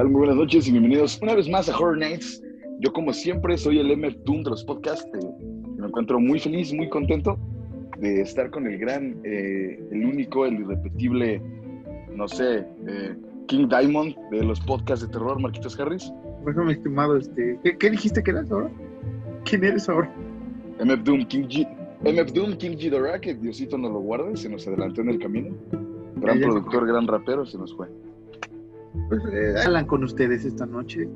tal? Muy buenas noches y bienvenidos una vez más a Horror Nights. Yo, como siempre, soy el MF Doom de los podcasts. eh, me encuentro muy feliz, muy contento de estar con el gran, eh, el único, el irrepetible, no sé, eh, King Diamond de los podcasts de terror, Marquitos Harris. Bueno, mi estimado, este, ¿qué, qué dijiste que eras ahora? ¿Quién eres ahora? MF Doom, King G. MF Doom, King Ghidorah, que Diosito nos lo guarde, se nos adelantó en el camino. Gran productor, gran rapero, se nos fue. Pues, eh, hablan con ustedes esta noche.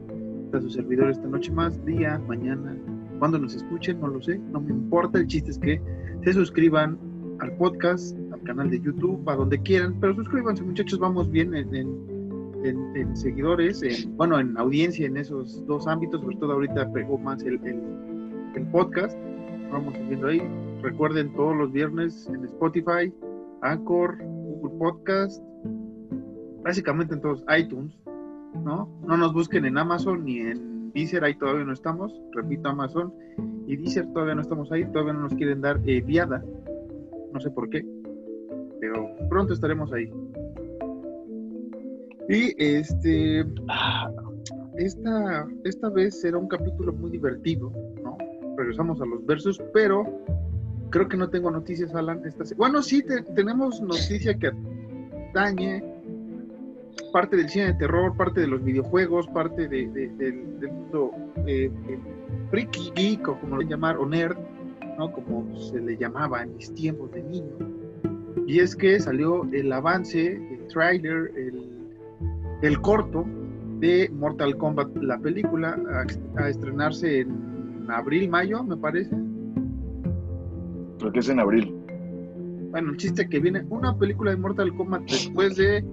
Está su servidor esta noche más, día, mañana. Cuando nos escuchen, no lo sé, no me importa. El chiste es que se suscriban al podcast, al canal de YouTube, a donde quieran. Pero suscríbanse, muchachos, vamos bien en, en- en- en seguidores, en- bueno, en audiencia en esos dos ámbitos. Sobre todo ahorita pegó más el, el- el podcast. Vamos subiendo ahí. Recuerden todos los viernes en Spotify, Anchor, Google Podcast, básicamente en todos iTunes, ¿no? No nos busquen en Amazon ni en Deezer, ahí todavía no estamos, repito, Amazon y Deezer todavía no estamos ahí, todavía no nos quieren dar eh, viada, no sé por qué, pero pronto estaremos ahí. Y este, esta, esta vez será un capítulo muy divertido, ¿no? Regresamos a los versos, pero creo que no tengo noticias, Alan. Esta bueno, sí, te- tenemos noticia que atañe parte del cine de terror, parte de los videojuegos, parte de- de- del, del mundo eh, eh, freaky, geek, o como lo llamar, o nerd, ¿no? Como se le llamaba en mis tiempos de niño. Y es que salió el avance, el trailer, el, el corto de Mortal Kombat, la película, a, a estrenarse en abril, mayo, me parece. creo que es en abril. Bueno, el chiste que viene una película de Mortal Kombat después de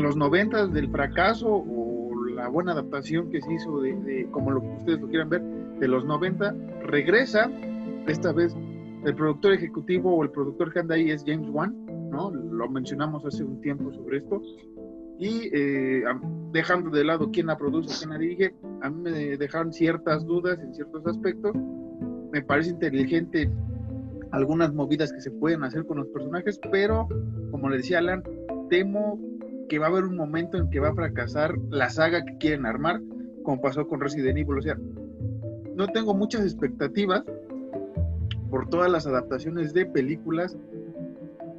los noventas del fracaso o la buena adaptación que se hizo de, de- como lo que ustedes lo quieran ver, de los 90, regresa, esta vez el productor ejecutivo o el productor que anda ahí es James Wan, ¿no? Lo mencionamos hace un tiempo sobre esto. Y eh, dejando de lado quién la produce, quién la dirige, a mí me dejaron ciertas dudas en ciertos aspectos. Me parece inteligente algunas movidas que se pueden hacer con los personajes, pero como le decía Alan, temo que va a haber un momento en que va a fracasar la saga que quieren armar, como pasó con Resident Evil. O sea, no tengo muchas expectativas por todas las adaptaciones de películas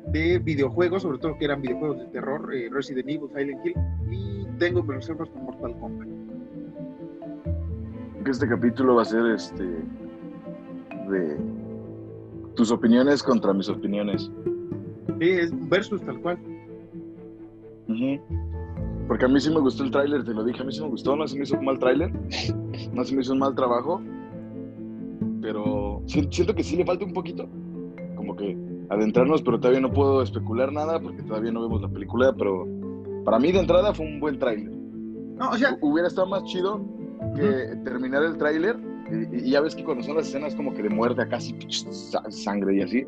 de videojuegos, sobre todo que eran videojuegos de terror, eh, Resident Evil, Silent Hill, y tengo reservas con Mortal Kombat. Que este capítulo va a ser este de tus opiniones contra mis opiniones. Sí, es versus tal cual. Porque a mí sí me gustó el tráiler, te lo dije, a mí sí me gustó, no se me hizo un mal tráiler, no se me hizo un mal trabajo, pero si- siento que sí le falta un poquito, como que adentrarnos, pero todavía no puedo especular nada porque todavía no vemos la película, pero para mí de entrada fue un buen tráiler. No, o sea, Hubiera estado más chido que terminar el tráiler y, y ya ves que cuando son las escenas como que de muerte sa- sangre y así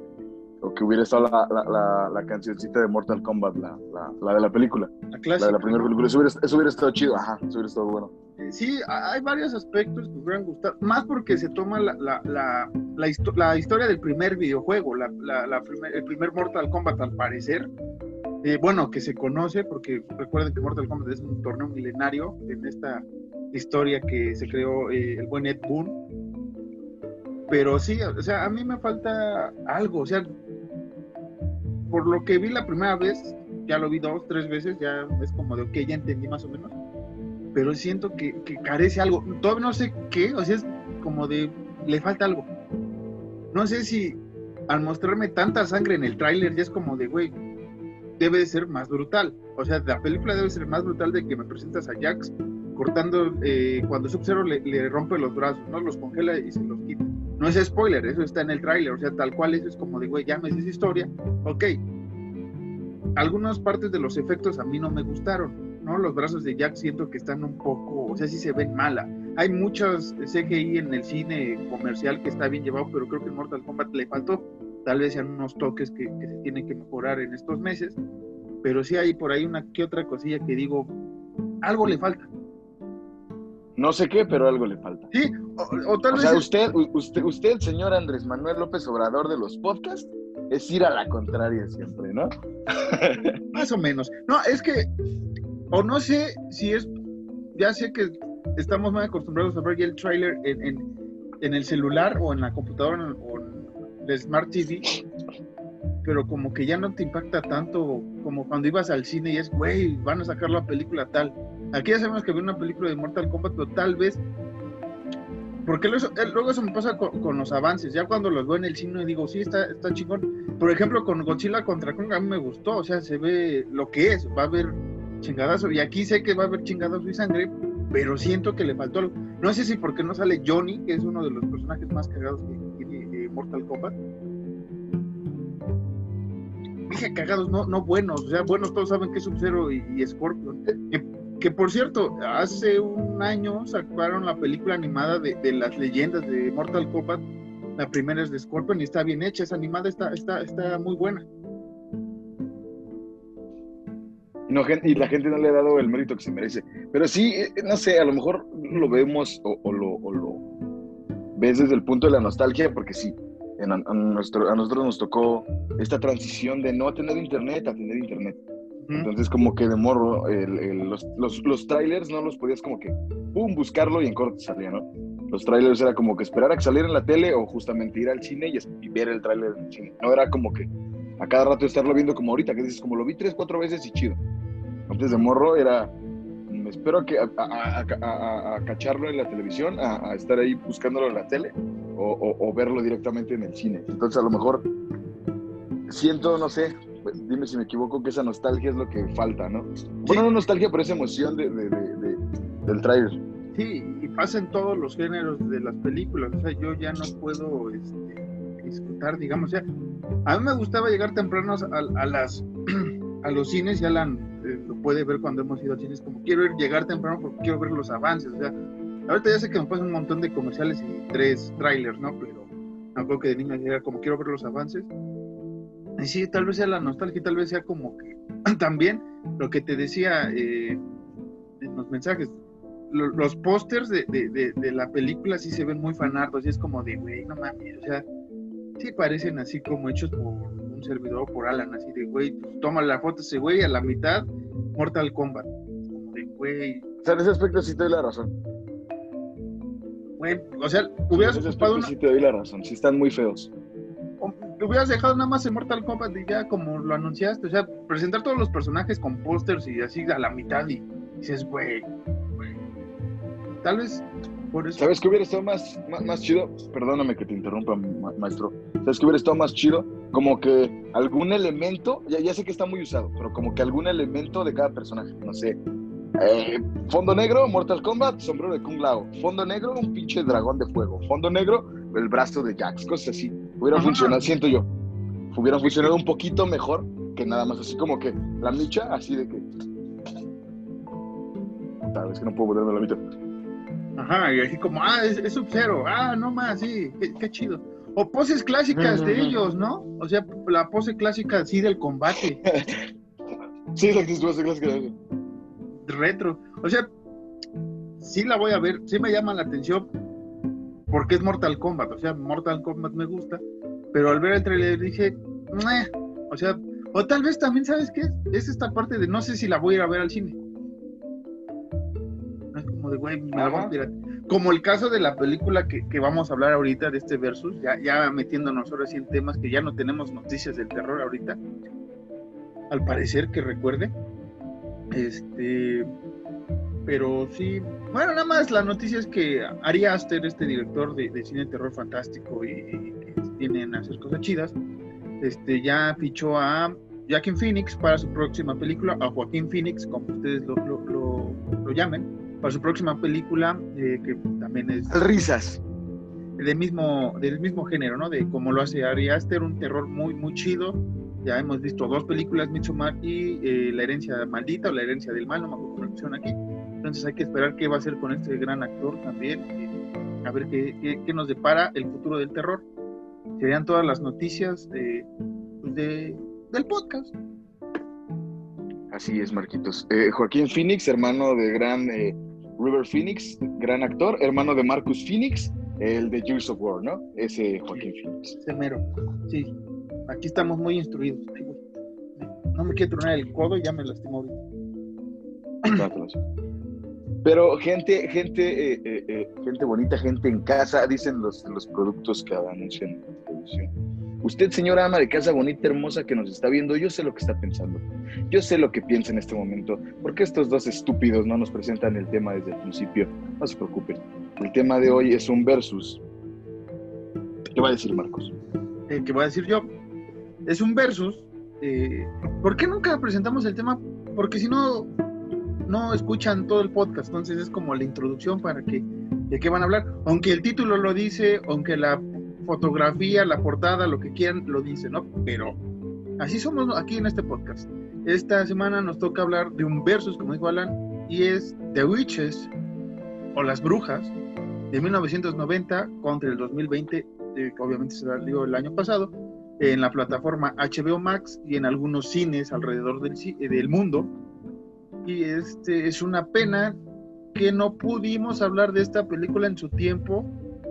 o que hubiera estado la, la, la, la cancioncita de Mortal Kombat la, la, la de la película. La la clásica. de la primera película. Eso hubiera, eso hubiera estado chido ajá eso hubiera estado bueno. Eh, Sí, ha- hay varios aspectos que me hubieran gustado, más porque se toma la, la, la, la histo- la historia del primer videojuego, la, la- la primer- el primer Mortal Kombat al parecer, Eh, bueno, que se conoce, porque recuerden que Mortal Kombat es un torneo milenario en esta historia que se creó eh, el buen Ed Boon, pero sí, o sea, a mí me falta algo, o sea, por lo que vi la primera vez, ya lo vi dos, tres veces, ya es como de, ok, ya entendí más o menos pero siento que, que carece algo. Todavía no sé qué, o sea, es como de, le falta algo. No sé si al mostrarme tanta sangre en el tráiler ya es como de, güey, debe de ser más brutal. O sea, la película debe ser más brutal de que me presentas a Jax cortando, eh, cuando Sub-Zero le, le rompe los brazos, ¿no? Los congela y se los quita. No es spoiler, eso está en el tráiler, o sea, tal cual eso es como de, güey, ya me dices historia, ok. Algunas partes de los efectos a mí no me gustaron, ¿no? Los brazos de Jack siento que están un poco, o sea, sí se ven mala. Hay muchos CGI en el cine comercial que está bien llevado, pero creo que en Mortal Kombat le faltó. Tal vez sean unos toques que, que se tienen que mejorar en estos meses, pero sí hay por ahí una que otra cosilla que digo, algo le falta. no sé qué pero algo le falta Sí, o, o tal o vez sea usted usted usted señor Andrés Manuel López Obrador de los podcasts es ir a la contraria siempre no Más o menos. No, es que, o no sé si es ya sé que estamos muy acostumbrados a ver el trailer en, el celular o en la computadora o en el Smart TV, pero como que ya no te impacta tanto como cuando ibas al cine y es, güey, van a sacar la película tal. Aquí ya sabemos que vi una película de Mortal Kombat, pero tal vez porque eh, luego eso me pasa con, los avances. Ya cuando los veo en el cine digo, sí, está, está chingón. Por ejemplo, con Godzilla contra Kong a mí me gustó. O sea, se ve lo que es. Va a haber chingadazo. Y aquí sé que va a haber chingadazo y sangre, pero siento que le faltó algo. No sé si porque no sale Johnny, que es uno de los personajes más cagados que tiene Mortal Kombat. Dije cagados, no, no buenos. O sea, buenos todos saben que es Sub-Zero y, y Scorpion. Que por cierto, hace un año sacaron la película animada de, las leyendas de Mortal Kombat. La primera es de Scorpion y está bien hecha, esa animada está, está, está muy buena. No, y la gente no le ha dado el mérito que se merece. Pero sí, eh, no sé, a lo mejor lo vemos o, lo, ves desde el punto de la nostalgia, porque sí, a, nuestro, a nosotros nos tocó esta transición de no tener internet a tener internet. Entonces, como que de morro, los, los, trailers no los podías como que, pum, buscarlo y en corto salía, ¿no? Los trailers era como que esperar a que saliera en la tele o justamente ir al cine y, ver el trailer en el cine. No era como que a cada rato estarlo viendo como ahorita, que dices, como lo vi tres, cuatro veces y chido. Antes de morro era, me espero que a, cacharlo en la televisión, a, estar ahí buscándolo en la tele o, o verlo directamente en el cine. Entonces, a lo mejor siento, no sé, dime si me equivoco, que esa nostalgia es lo que falta, ¿no? Bueno, no nostalgia, pero esa emoción de, del trailer. Sí, y pasa en todos los géneros de las películas, o sea, yo ya no puedo este, disfrutar, digamos, o sea, a mí me gustaba llegar temprano a, las a los cines, ya la, eh, lo puede ver cuando hemos ido a cines, como quiero ir, llegar temprano porque quiero ver los avances, o sea, ahorita ya sé que me pasan un montón de comerciales y tres trailers, ¿no? Pero me acuerdo que de niño era como quiero ver los avances y sí, tal vez sea la nostalgia, tal vez sea como que también lo que te decía eh, en los mensajes, los pósters de, de, la película sí se ven muy fanardos y es como de, güey, no mames, o sea, sí parecen así como hechos por un servidor, por Alan, así de, güey, pues, toma la foto ese güey a la mitad, Mortal Kombat. Como de, güey. O sea, en ese aspecto sí te doy la razón. Güey, o sea, hubieras en ese sí te doy la razón, sí están muy feos hubieras dejado nada más en Mortal Kombat y ya como lo anunciaste, o sea, presentar todos los personajes con pósters y así a la mitad y, dices, güey, tal vez por eso. ¿Sabes qué hubiera estado más, más, chido? Perdóname que te interrumpa, maestro. ¿Sabes qué hubiera estado más chido? Como que algún elemento, ya, ya sé que está muy usado, pero como que algún elemento de cada personaje, no sé, eh, fondo negro, Mortal Kombat, sombrero de Kung Lao. Fondo negro, un pinche dragón de fuego. Fondo negro, el brazo de Jax, cosas así. Hubiera funcionado, siento yo. Hubiera funcionado un poquito mejor que nada más así como que la micha, así de que. Tal vez que no puedo volverme la micha. Ajá, y así como, ah, es, sub-zero, ah, no más, sí, qué, chido. O poses clásicas de ellos, ¿no? O sea, la pose clásica así del combate. sí, la que pose clásica retro. O sea, sí la voy a ver, sí me llama la atención porque es Mortal Kombat, o sea, Mortal Kombat me gusta, pero al ver el trailer dije, o sea, o tal vez también, ¿sabes qué? Es esta parte de no sé si la voy a ir a ver al cine. Es como de, güey, me la voy a Como el caso de la película que, que, vamos a hablar ahorita de este versus, ya, ya metiéndonos ahora sí en temas que ya no tenemos noticias del terror ahorita. Al parecer, que recuerde. Este, pero sí, bueno, nada más la noticia es que Ari Aster, este director de, cine de terror fantástico y, que tienen hacer cosas chidas, este, ya fichó a Joaquin Phoenix para su próxima película, a Joaquín Phoenix, como ustedes lo, lo, llamen, para su próxima película, eh, que también es... Risas. Del mismo, del mismo género, ¿no? De cómo lo hace Ari Aster, un terror muy, muy chido, ya hemos visto dos películas, Midsommar y eh, La herencia maldita o La herencia del mal, no me acuerdo cómo aquí. Entonces hay que esperar qué va a hacer con este gran actor también, a ver qué, qué, nos depara el futuro del terror. Serían todas las noticias de, pues, de del podcast. Así es, Marquitos. Eh, Joaquín Phoenix, hermano de gran eh, River Phoenix, gran actor, hermano de Marcus Phoenix, el de Years of War, ¿no? Ese Joaquín Phoenix. Ese mero, sí. Aquí estamos muy instruidos. No me quiero tronar el codo ya me lastimó Pero gente, gente, eh, eh, eh, gente bonita, gente en casa, dicen los, los productos que anuncian en televisión. Usted, señora ama de casa bonita, hermosa que nos está viendo, yo sé lo que está pensando. Yo sé lo que piensa en este momento. porque estos dos estúpidos no nos presentan el tema desde el principio? No se preocupen. El tema de hoy es un versus. ¿Qué va a decir Marcos? ¿Qué voy a decir yo? Es un versus. ¿Por qué nunca presentamos el tema? Porque si no, no escuchan todo el podcast, entonces es como la introducción para que de qué van a hablar, aunque el título lo dice, aunque la fotografía, la portada, lo que quieran lo dice, ¿no? Pero así somos aquí en este podcast. Esta semana nos toca hablar de un versus, como dijo Alan, y es The Witches o Las Brujas de 1990 contra el 2020, eh, que obviamente se salió el año pasado, en la plataforma HBO Max y en algunos cines alrededor del, del mundo y este es una pena que no pudimos hablar de esta película en su tiempo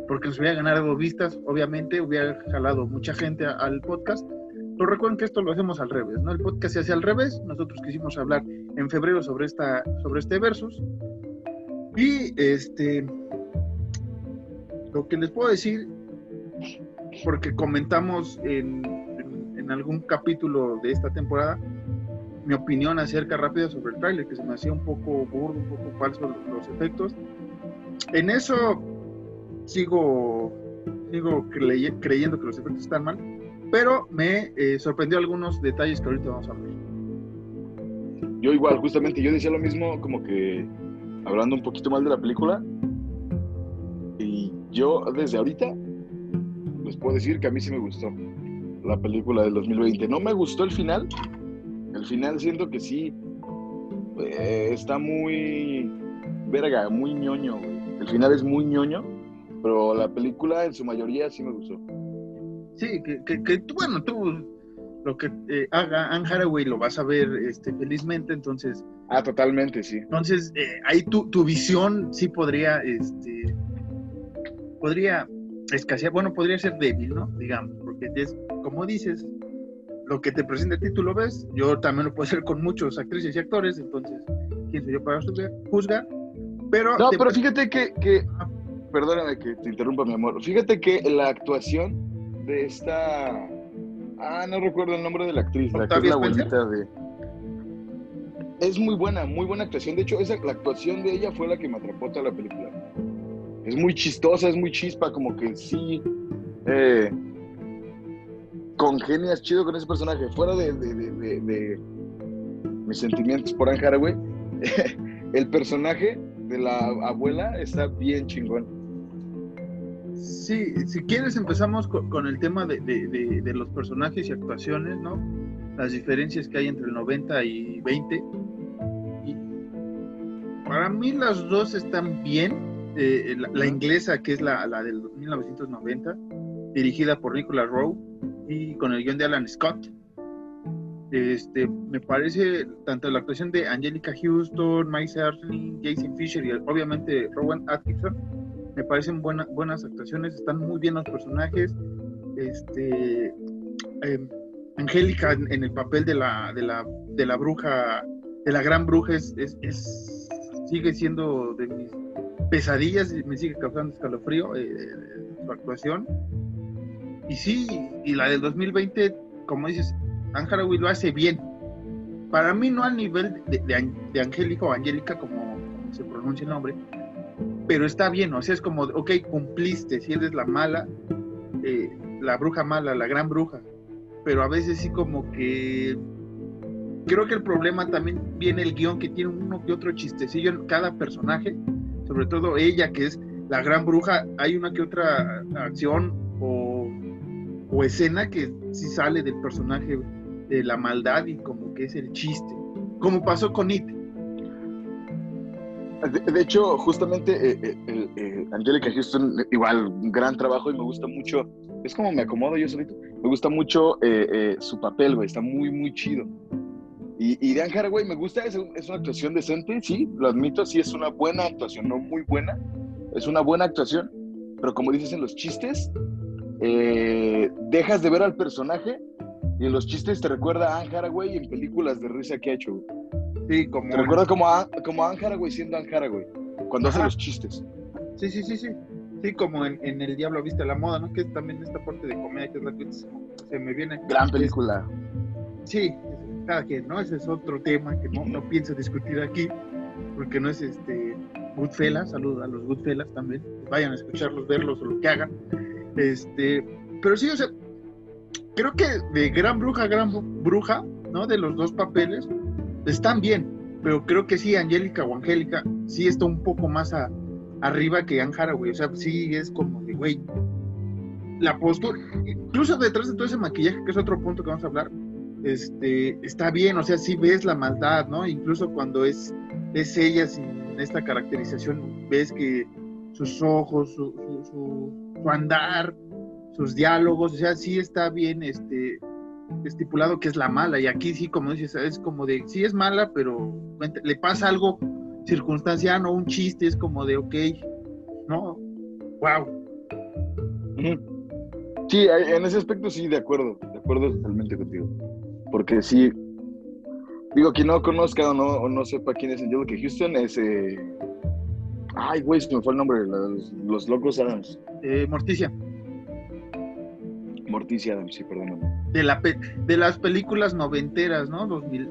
porque nos hubiera ganado vistas, obviamente hubiera jalado mucha gente al podcast. Pero recuerden que esto lo hacemos al revés, ¿no? El podcast se hace al revés. Nosotros quisimos hablar en febrero sobre esta sobre este versus y este lo que les puedo decir porque comentamos en, en algún capítulo de esta temporada mi opinión acerca rápida sobre el tráiler, que se me hacía un poco burdo, un poco falso los efectos. En eso sigo, sigo creyendo que los efectos están mal, pero me eh, sorprendió algunos detalles que ahorita vamos a ver. Yo igual, justamente, yo decía lo mismo, como que hablando un poquito mal de la película, y yo desde ahorita les puedo decir que a mí sí me gustó la película del 2020. No me gustó el final, al final siento que sí, eh, está muy verga, muy ñoño, El final es muy ñoño, pero la película en su mayoría sí me gustó. Sí, que, que, bueno, tú lo que eh, haga Anne Haraway lo vas a ver este, felizmente, entonces... Ah, totalmente, sí. Entonces, eh, ahí tu, tu visión sí podría, este, podría escasear, bueno, podría ser débil, ¿no? Digamos, porque es, como dices, lo que te presenta el título ves, yo también lo puedo hacer con muchos actrices y actores, entonces, ¿quién soy yo para juzgar? Pero no, pero fíjate que, que, perdóname que te interrumpa, mi amor, fíjate que la actuación de esta, ah, no recuerdo el nombre de la actriz, la que es la abuelita de... Es muy buena, muy buena actuación. De hecho, esa, la actuación de ella fue la que me atrapó toda la película. Es muy chistosa, es muy chispa, como que sí. Eh, congenias chido con ese personaje. Fuera de, mis sentimientos por Anne Haraway, el personaje de la abuela está bien chingón. Sí, si quieres empezamos con, el tema de, los personajes y actuaciones, ¿no? Las diferencias que hay entre el 90 y 20. Y para mí las dos están bien. Eh, la, inglesa, que es la, la del 1990, dirigida por Nicolas Rowe, y con el guion de Alan Scott. Este, me parece tanto la actuación de Angelica Houston, Mike Serling, Jason Fisher y obviamente Rowan Atkinson me parecen buenas actuaciones, están muy bien los personajes. Este, em, Angélica en, el papel de la, de la, de la bruja, de la gran bruja, es, es, sigue siendo de mis pesadillas y me sigue causando escalofrío eh, su actuación. Y sí, y la del 2020, como dices, Anne lo hace bien. Para mí no al nivel de, de, Angélica o Angélica, como se pronuncia el nombre, pero está bien, o sea, es como, ok, cumpliste, si eres la mala, eh, la bruja mala, la gran bruja, pero a veces sí como que creo que el problema también viene el guion que tiene uno que otro chistecillo en cada personaje, sobre todo ella que es la gran bruja, hay una que otra acción o o escena que sí sale del personaje de la maldad y como que es el chiste, como pasó con It. De, hecho, justamente eh, eh, eh, Angelica Houston, igual, un gran trabajo y me gusta mucho, es como me acomodo yo solito, me gusta mucho su papel, güey, está muy, muy chido. Y, y Dan Haraway me gusta, es, es, una actuación decente, sí, lo admito, sí es una buena actuación, no muy buena, es una buena actuación, pero como dices en los chistes, eh, dejas de ver al personaje y en los chistes te recuerda a Anne Haraway en películas de risa que ha hecho. Sí, como. Te recuerda como a, como Anne Haraway siendo Anne Haraway. cuando hace los chistes. Sí, sí, sí, sí. Sí, como en, El Diablo Viste la Moda, ¿no? Que es también esta parte de comedia que es la que se me viene. Gran película. sí, cada quien, ¿no? Ese es otro tema que no, no pienso discutir aquí, porque no es este Goodfellas, saludos a los Goodfellas también, vayan a escucharlos, verlos o lo que hagan. Este, pero sí, o sea, creo que de Gran Bruja, Gran Bruja, ¿no? De los dos papeles, están bien, pero creo que sí, Angélica o Angélica, sí está un poco más arriba que Anne Haraway, o sea, sí es como de, güey, la postura, incluso detrás de todo ese maquillaje, que es otro punto que vamos a hablar, este, está bien, o sea, sí ves la maldad, ¿no? Incluso cuando es, es ella sin esta caracterización, ves que sus ojos, su, su, andar, sus diálogos, o sea, sí está bien este, estipulado que es la mala, y aquí sí, como dices, es como de, sí es mala, pero le pasa algo circunstancial, no un chiste, es como de, ok, ¿no? Wow. Sí, en ese aspecto sí, de acuerdo, de acuerdo totalmente contigo. Porque sí, digo, quien no conozca o no, o no sepa quién es Angelica Houston, es. Eh... Ay, güey, se me fue el nombre, los, los locos Adams. Eh, Morticia. Morticia Adams, sí, perdóname. De, la de las películas noventeras, ¿no? 2000,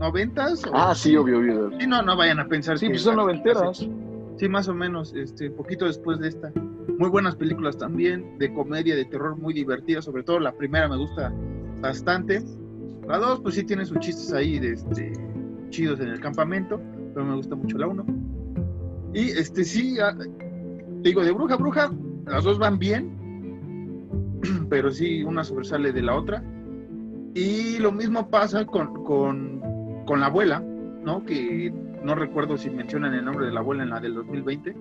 ¿Noventas? Ah, sí, obvio, obvio. Sí, no, no vayan a pensar sí, que... pues son noventeras. Sí, más o menos, este, poquito después de esta. Muy buenas películas también, de comedia, de terror, muy divertidas, sobre todo la primera me gusta bastante. La 2, pues sí tiene sus chistes ahí de, este, chidos en el campamento, pero me gusta mucho la 1. Y este sí, ah, digo, de bruja a bruja, las dos van bien, pero sí, una sobresale de la otra. Y lo mismo pasa con, con, con la abuela, ¿no? Que no recuerdo si mencionan el nombre de la abuela en la del 2020.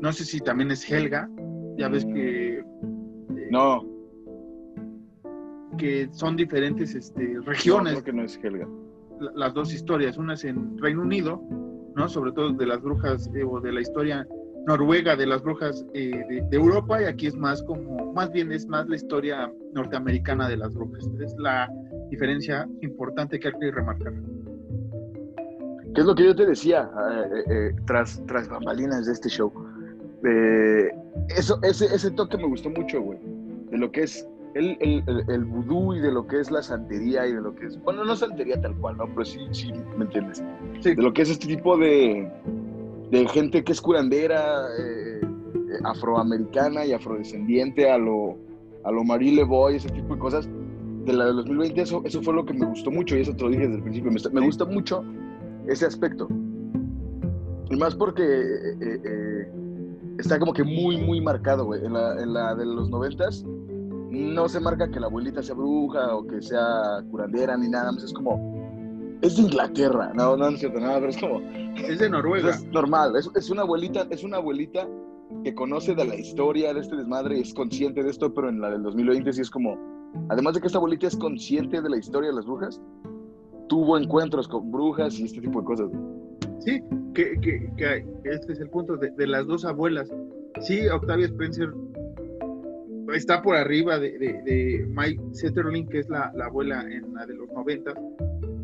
No sé si también es Helga. Ya ves que. Eh, no que son diferentes este, regiones. No, que no es Helga. las dos historias, una es en Reino Unido, ¿no? Sobre todo de las brujas eh, o de la historia noruega de las brujas eh, de, Europa y aquí es más como, más bien es más la historia norteamericana de las brujas. Es la diferencia importante que hay que remarcar. ¿Qué es lo que yo te decía eh, tras, tras bambalinas de este show? eso, ese, ese toque me gustó mucho, güey, de lo que es el, el, el, vudú y de lo que es la santería y de lo que es, bueno, no santería tal cual, ¿no? Pero sí, sí, ¿me entiendes? De lo que es este tipo de, de gente que es curandera, eh, afroamericana y afrodescendiente, a lo, a lo Marie Boy, ese tipo de cosas. De la de 2020, eso, eso fue lo que me gustó mucho y eso te lo dije desde el principio. Me, me gusta mucho ese aspecto. Y más porque eh, eh, está como que muy, muy marcado, güey. En la, en la de los noventas, no se marca que la abuelita sea bruja o que sea curandera ni nada más, es como, es de Inglaterra, no, no es cierto nada, pero es como... Es de Noruega. Es normal, es, es, una abuelita, es una abuelita que conoce de la historia de este desmadre y es consciente de esto, pero en la del 2020 sí es como, además de que esta abuelita es consciente de la historia de las brujas, tuvo encuentros con brujas y este tipo de cosas. Sí, que, que, que este es el punto de, de las dos abuelas. Sí, Octavia Spencer está por arriba de, Mike Setterling, que es la, abuela en la de los 90.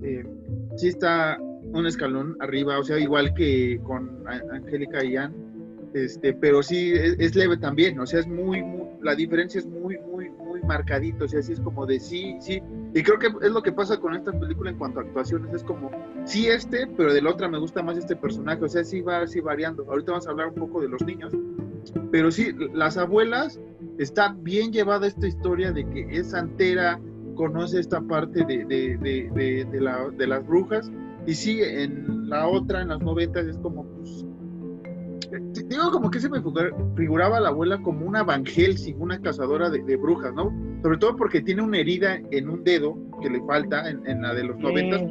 Eh, sí está un escalón arriba, o sea, igual que con Angélica y Ann, este, pero sí es, leve también, o sea, es muy, la diferencia es muy, muy, muy marcadito, o sea, sí es como de sí, sí, y creo que es lo que pasa con esta película en cuanto a actuaciones, es como, sí este, pero de la otra me gusta más este personaje, o sea, sí va así variando, ahorita vamos a hablar un poco de los niños, pero sí, las abuelas está bien llevada esta historia de que es santera, conoce esta parte de, de, de, de, la, de las brujas, y sí, en la otra, en las noventas, es como, pues, digo como que se me figuraba la abuela como una Van Helsing, una cazadora de, brujas, ¿no? Sobre todo porque tiene una herida en un dedo que le falta en, la de los noventas,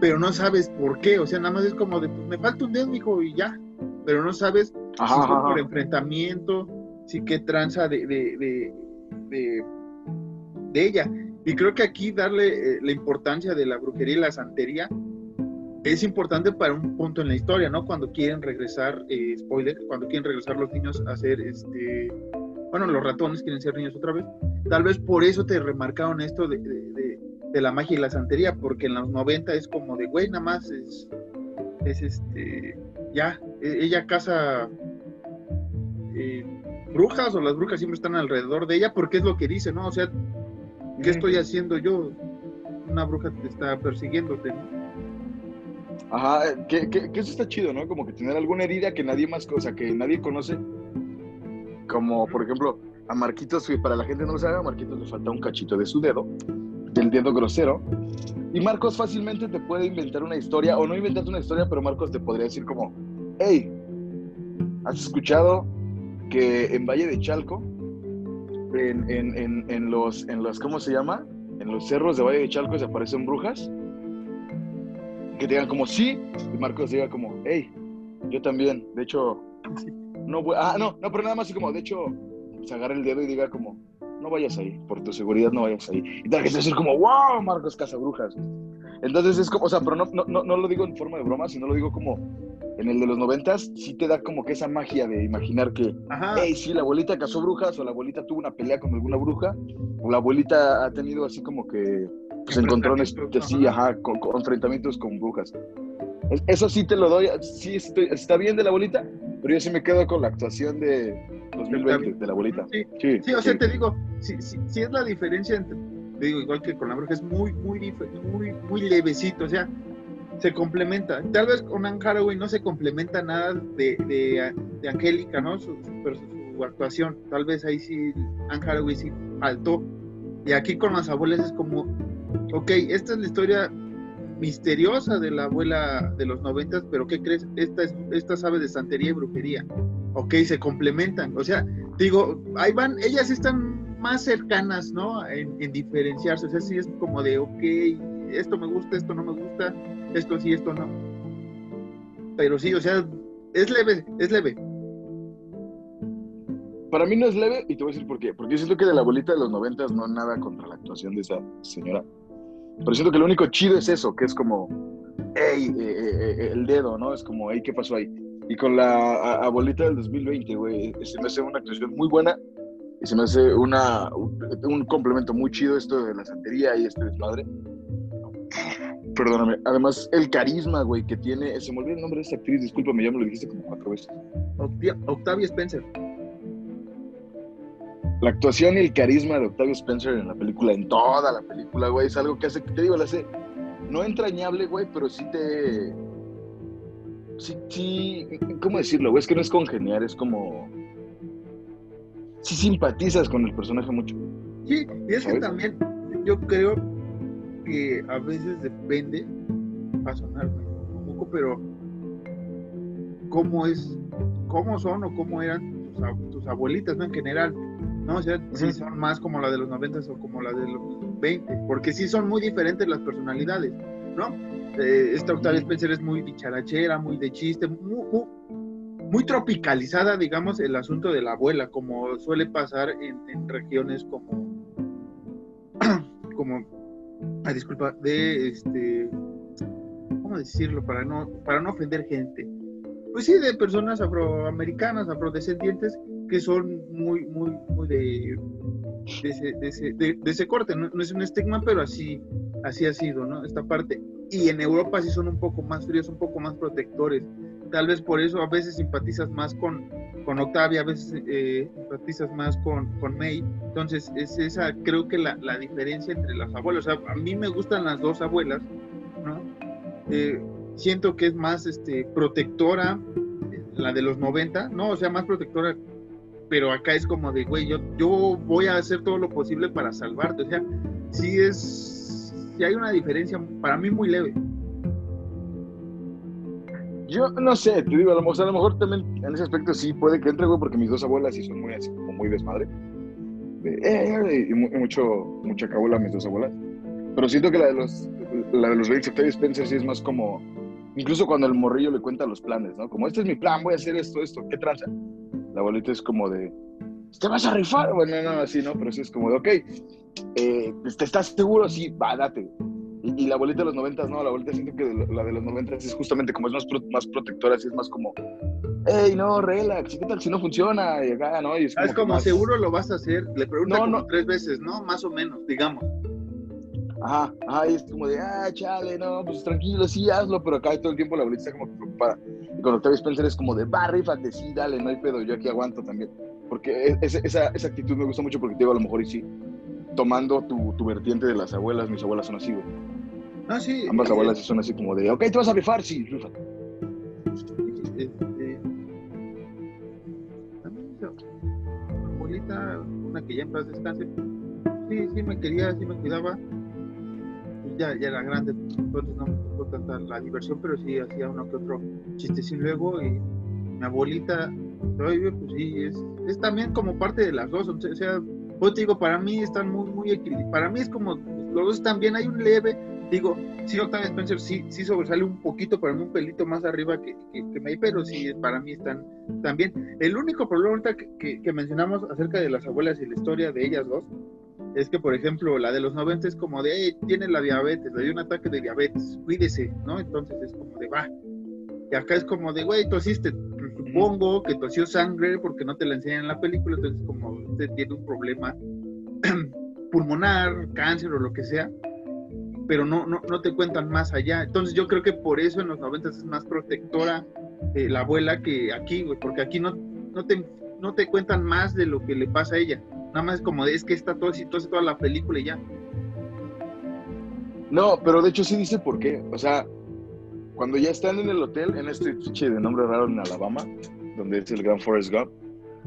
pero no sabes por qué, o sea, nada más es como de, pues, me falta un dedo, hijo, y ya, pero no sabes si es por enfrentamiento, sí que tranza de, de, de, ella. Y creo que aquí darle eh, la importancia de la brujería y la santería es importante para un punto en la historia, ¿no? Cuando quieren regresar, eh, spoiler, cuando quieren regresar los niños a ser, este, bueno, los ratones quieren ser niños otra vez. Tal vez por eso te remarcaron esto de, de, de la magia y la santería, porque en los 90 es como de, güey, nada más es, es este, ya, e, ella caza eh, brujas o las brujas siempre están alrededor de ella porque es lo que dice, ¿no? O sea, ¿qué estoy haciendo yo? Una bruja te está persiguiéndote, ¿no? Ajá, que, que, eso está chido, ¿no? Como que tener alguna herida que nadie más, o sea, que nadie conoce. Como, por ejemplo, a Marquitos, para la gente no lo sabe, a Marquitos le falta un cachito de su dedo, del dedo grosero. Y Marcos fácilmente te puede inventar una historia, o no inventarte una historia, pero Marcos te podría decir como, hey, ¿has escuchado que en Valle de Chalco, en, en, en, los, en los, ¿cómo se llama? En los cerros de Valle de Chalco se aparecen brujas. Que digan como sí, y Marcos diga como, hey, yo también. De hecho, no voy, ah, no, no, pero nada más así como, de hecho, se agarra el dedo y diga como, no vayas ahí, por tu seguridad no vayas ahí. Y tal que decir como, wow, Marcos Casabrujas. Entonces es como, o sea, pero no, no, no, no lo digo en forma de broma, sino lo digo como en el de los noventas sí te da como que esa magia de imaginar que, hey, sí, la abuelita cazó brujas, o la abuelita tuvo una pelea con alguna bruja, o la abuelita ha tenido así como que, pues encontró sí, ajá, con, enfrentamientos con brujas. Eso sí te lo doy, sí está bien de la abuelita, pero yo sí me quedo con la actuación de 2020 de la abuelita. Sí, sí, o sea, te digo, sí, sí, es la diferencia entre, te digo, igual que con la bruja, es muy, muy, muy, muy levecito, o sea, se complementa. Tal vez con Anne Haraway no se complementa nada de, de, Angélica, ¿no? Su, su, actuación. Tal vez ahí sí Anne Haraway sí faltó. Y aquí con las abuelas es como, ok, esta es la historia misteriosa de la abuela de los noventas, pero ¿qué crees? Esta, es, esta sabe de santería y brujería. Ok, se complementan. O sea, digo, ahí van, ellas están más cercanas, ¿no? En, en diferenciarse. O sea, sí es como de, ok, esto me gusta, esto no me gusta esto sí, esto no. Pero sí, o sea, es leve, es leve. Para mí no es leve y te voy a decir por qué. Porque siento que de la abuelita de los noventas no nada contra la actuación de esa señora. Pero siento que lo único chido es eso, que es como, hey, eh, eh, eh, el dedo, ¿no? Es como, hey, ¿qué pasó ahí? Y con la abuelita del 2020, güey, se me hace una actuación muy buena y se me hace una, un, complemento muy chido esto de la santería y este desmadre. Perdóname. Además, el carisma, güey, que tiene. Se me olvidó el nombre de esa actriz, discúlpame, ya me lo dijiste como cuatro veces. Octavia Spencer. La actuación y el carisma de Octavia Spencer en la película, en toda la película, güey, es algo que hace, te digo, la hace no entrañable, güey, pero sí te. Sí, sí. ¿Cómo decirlo, güey? Es que no es congeniar, es como. Sí simpatizas con el personaje mucho. Sí, y es que también yo creo que a veces depende, va a sonar un poco, pero cómo es, cómo son o cómo eran tus, abuelitas, ¿no? En general, ¿no? O sea, si son más como la de los 90 o como la de los 20, porque sí son muy diferentes las personalidades, ¿no? Eh, esta Octavia Spencer es muy dicharachera, muy de chiste, muy, muy, tropicalizada, digamos, el asunto de la abuela, como suele pasar en, en regiones como, como ah, disculpa, de este, ¿cómo decirlo? Para no, para no ofender gente. Pues sí, de personas afroamericanas, afrodescendientes, que son muy, muy, muy de, de, ese, corte. No, es un estigma, pero así, así ha sido, ¿no? Esta parte. Y en Europa sí son un poco más fríos, un poco más protectores. Tal vez por eso a veces simpatizas más con, con Octavia, a veces eh, empatizas más con, con, May. Entonces, es esa, creo que la, la, diferencia entre las abuelas. O sea, a mí me gustan las dos abuelas, ¿no? Eh, siento que es más este, protectora la de los 90, ¿no? O sea, más protectora, pero acá es como de, güey, yo, yo voy a hacer todo lo posible para salvarte. O sea, sí es, sí hay una diferencia para mí muy leve. Yo no sé, te digo, a lo, mejor, a lo mejor también en ese aspecto sí puede que entre, güey, porque mis dos abuelas sí son muy así, como muy desmadre. De, eh, y mucho, mucha cabula mis dos abuelas. Pero siento que la de los, la de los Reyes Octavio Spencer sí es más como, incluso cuando el morrillo le cuenta los planes, ¿no? Como, este es mi plan, voy a hacer esto, esto, ¿qué tranza? La abuelita es como de, ¿te vas a rifar? Bueno, no, así, ¿no? Pero sí es como de, ok, eh, ¿te estás seguro? Sí, va. Y, la abuelita de los noventas, no, la abuelita siento que la de los noventas es justamente como es más, más protectora, así es más como, hey, no, relax, ¿qué tal si no funciona? Y acá, ¿no? Y es como, seguro lo vas a hacer, le pregunto como tres veces, ¿no? Más o menos, digamos. Ajá, ajá, y es como de, ah, chale, no, pues tranquilo, sí, hazlo, pero acá todo el tiempo la abuelita está como preocupada. Y cuando Octavia Spencer es como de, va, rífate, sí, dale, no hay pedo, yo aquí aguanto también. Porque e, esa, esa actitud me gusta mucho porque te digo, a lo mejor y sí, tomando tu, tu vertiente de las abuelas, mis abuelas son así, güey. Ah, sí. Ambas eh, abuelas son así como de, ok, te vas a rifar, sí, rífate. este, también mi abuelita, una que ya en paz descanse, sí, sí me quería, sí me cuidaba. Ya, ya era grande, entonces no me tocó tanta la diversión, pero sí hacía uno que otro chistecín luego. Y mi abuelita, todavía, pues sí, es, es también como parte de las dos. O sea, pues te digo, para mí están muy, muy equilibrados. Para mí es como, los dos están bien, hay un leve, digo, sí, Octavia Spencer sí, sí sobresale un poquito, mí un pelito más arriba que, que, que May, pero sí, para mí están, bien. El único problema que, que mencionamos acerca de las abuelas y la historia de ellas dos, es que, por ejemplo, la de los 90 es como de, hey, tiene la diabetes, le dio un ataque de diabetes, cuídese, ¿no? Entonces es como de, va. Y acá es como de, güey, tosiste, supongo que tosió sangre porque no te la enseñan en la película, entonces como usted tiene un problema pulmonar, cáncer o lo que sea, pero no, no, te cuentan más allá. Entonces yo creo que por eso en los 90 es más protectora eh, la abuela que aquí, güey, porque aquí no, no, te, no te cuentan más de lo que le pasa a ella. Nada más como de, es que está todo todo, toda la película y ya. No, pero de hecho sí dice por qué. O sea, cuando ya están en el hotel, en este pinche de nombre raro en Alabama, donde es el Gran Forest Gump,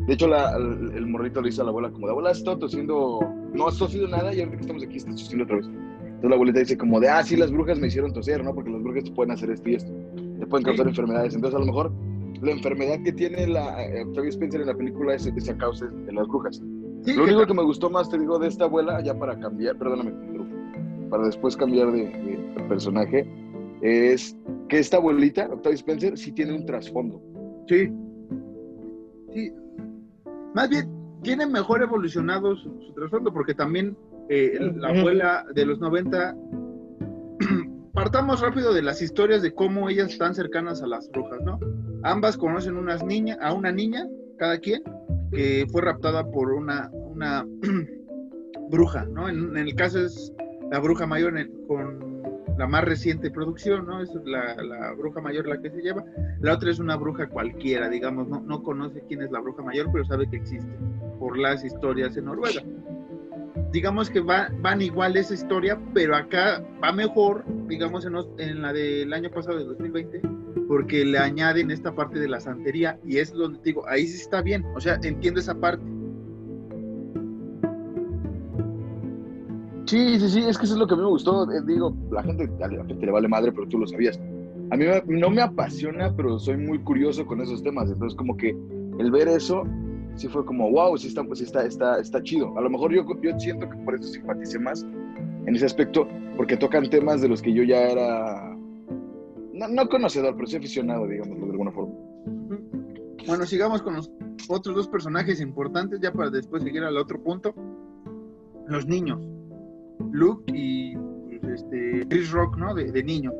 de hecho la, el, morrito le dice a la abuela como de, abuela, está tosiendo, no has tosido nada y ahorita que estamos aquí estás tosiendo otra vez. Entonces la abuelita dice como de, ah, sí, las brujas me hicieron toser, ¿no? Porque las brujas te pueden hacer esto y esto, te pueden causar Sí. enfermedades. Entonces a lo mejor la enfermedad que tiene la eh, Octavia Spencer en la película es esa causa de las brujas. Sí, Lo único que me gustó más, te digo, de esta abuela, ya para cambiar, perdóname, para después cambiar de, de personaje, es que esta abuelita, Octavia Spencer, sí tiene un trasfondo. Sí. Sí. Más bien, tiene mejor evolucionado su, su trasfondo, porque también eh, la abuela de los 90. Partamos rápido de las historias de cómo ellas están cercanas a las brujas, ¿no? Ambas conocen unas niña, a una niña, cada quien, que fue raptada por una, una bruja, ¿no? En, en el caso es la bruja mayor el- con la más reciente producción, ¿no? Es la, la bruja mayor la que se lleva. La otra es una bruja cualquiera, digamos, no, no conoce quién es la bruja mayor, pero sabe que existe por las historias en Noruega. Digamos que va, van igual esa historia, pero acá va mejor, digamos, en, en la del año pasado, de 2020, porque le añaden esta parte de la santería y es donde digo, ahí sí está bien, o sea, entiendo esa parte. Sí, sí, sí, es que eso es lo que a mí me gustó. Eh, digo, la gente, a la gente le vale madre, pero tú lo sabías. A mí no me apasiona, pero soy muy curioso con esos temas. Entonces, como que el ver eso, sí fue como, wow, sí está, pues, está, está, está chido. A lo mejor yo, yo siento que por eso simpaticé más en ese aspecto, porque tocan temas de los que yo ya era, no, no conocedor, pero sí aficionado, digámoslo de alguna forma. Bueno, sigamos con los otros dos personajes importantes, ya para después seguir al otro punto. Los niños. Luke y pues, este, Chris Rock, ¿no? De, de niño.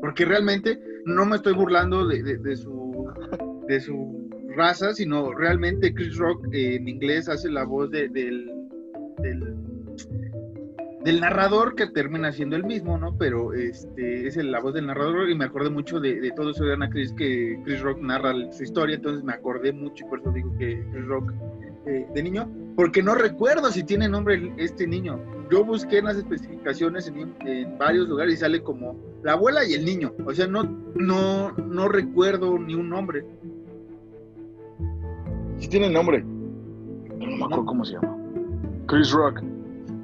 Porque realmente no me estoy burlando de- de su, de su raza, sino realmente Chris Rock eh, en inglés hace la voz de- del, del, narrador que termina siendo el mismo, ¿no? Pero este es la voz del narrador y me acordé mucho de, todo eso de Ana Chris que Chris Rock narra su historia, entonces me acordé mucho y por eso digo que Chris Rock eh, de niño, porque no recuerdo si tiene nombre este niño. Yo busqué en las especificaciones en, en varios lugares y sale como la abuela y el niño, o sea, no, no, no recuerdo ni un nombre. Sí tiene nombre, pero no me acuerdo cómo se llama. Chris Rock.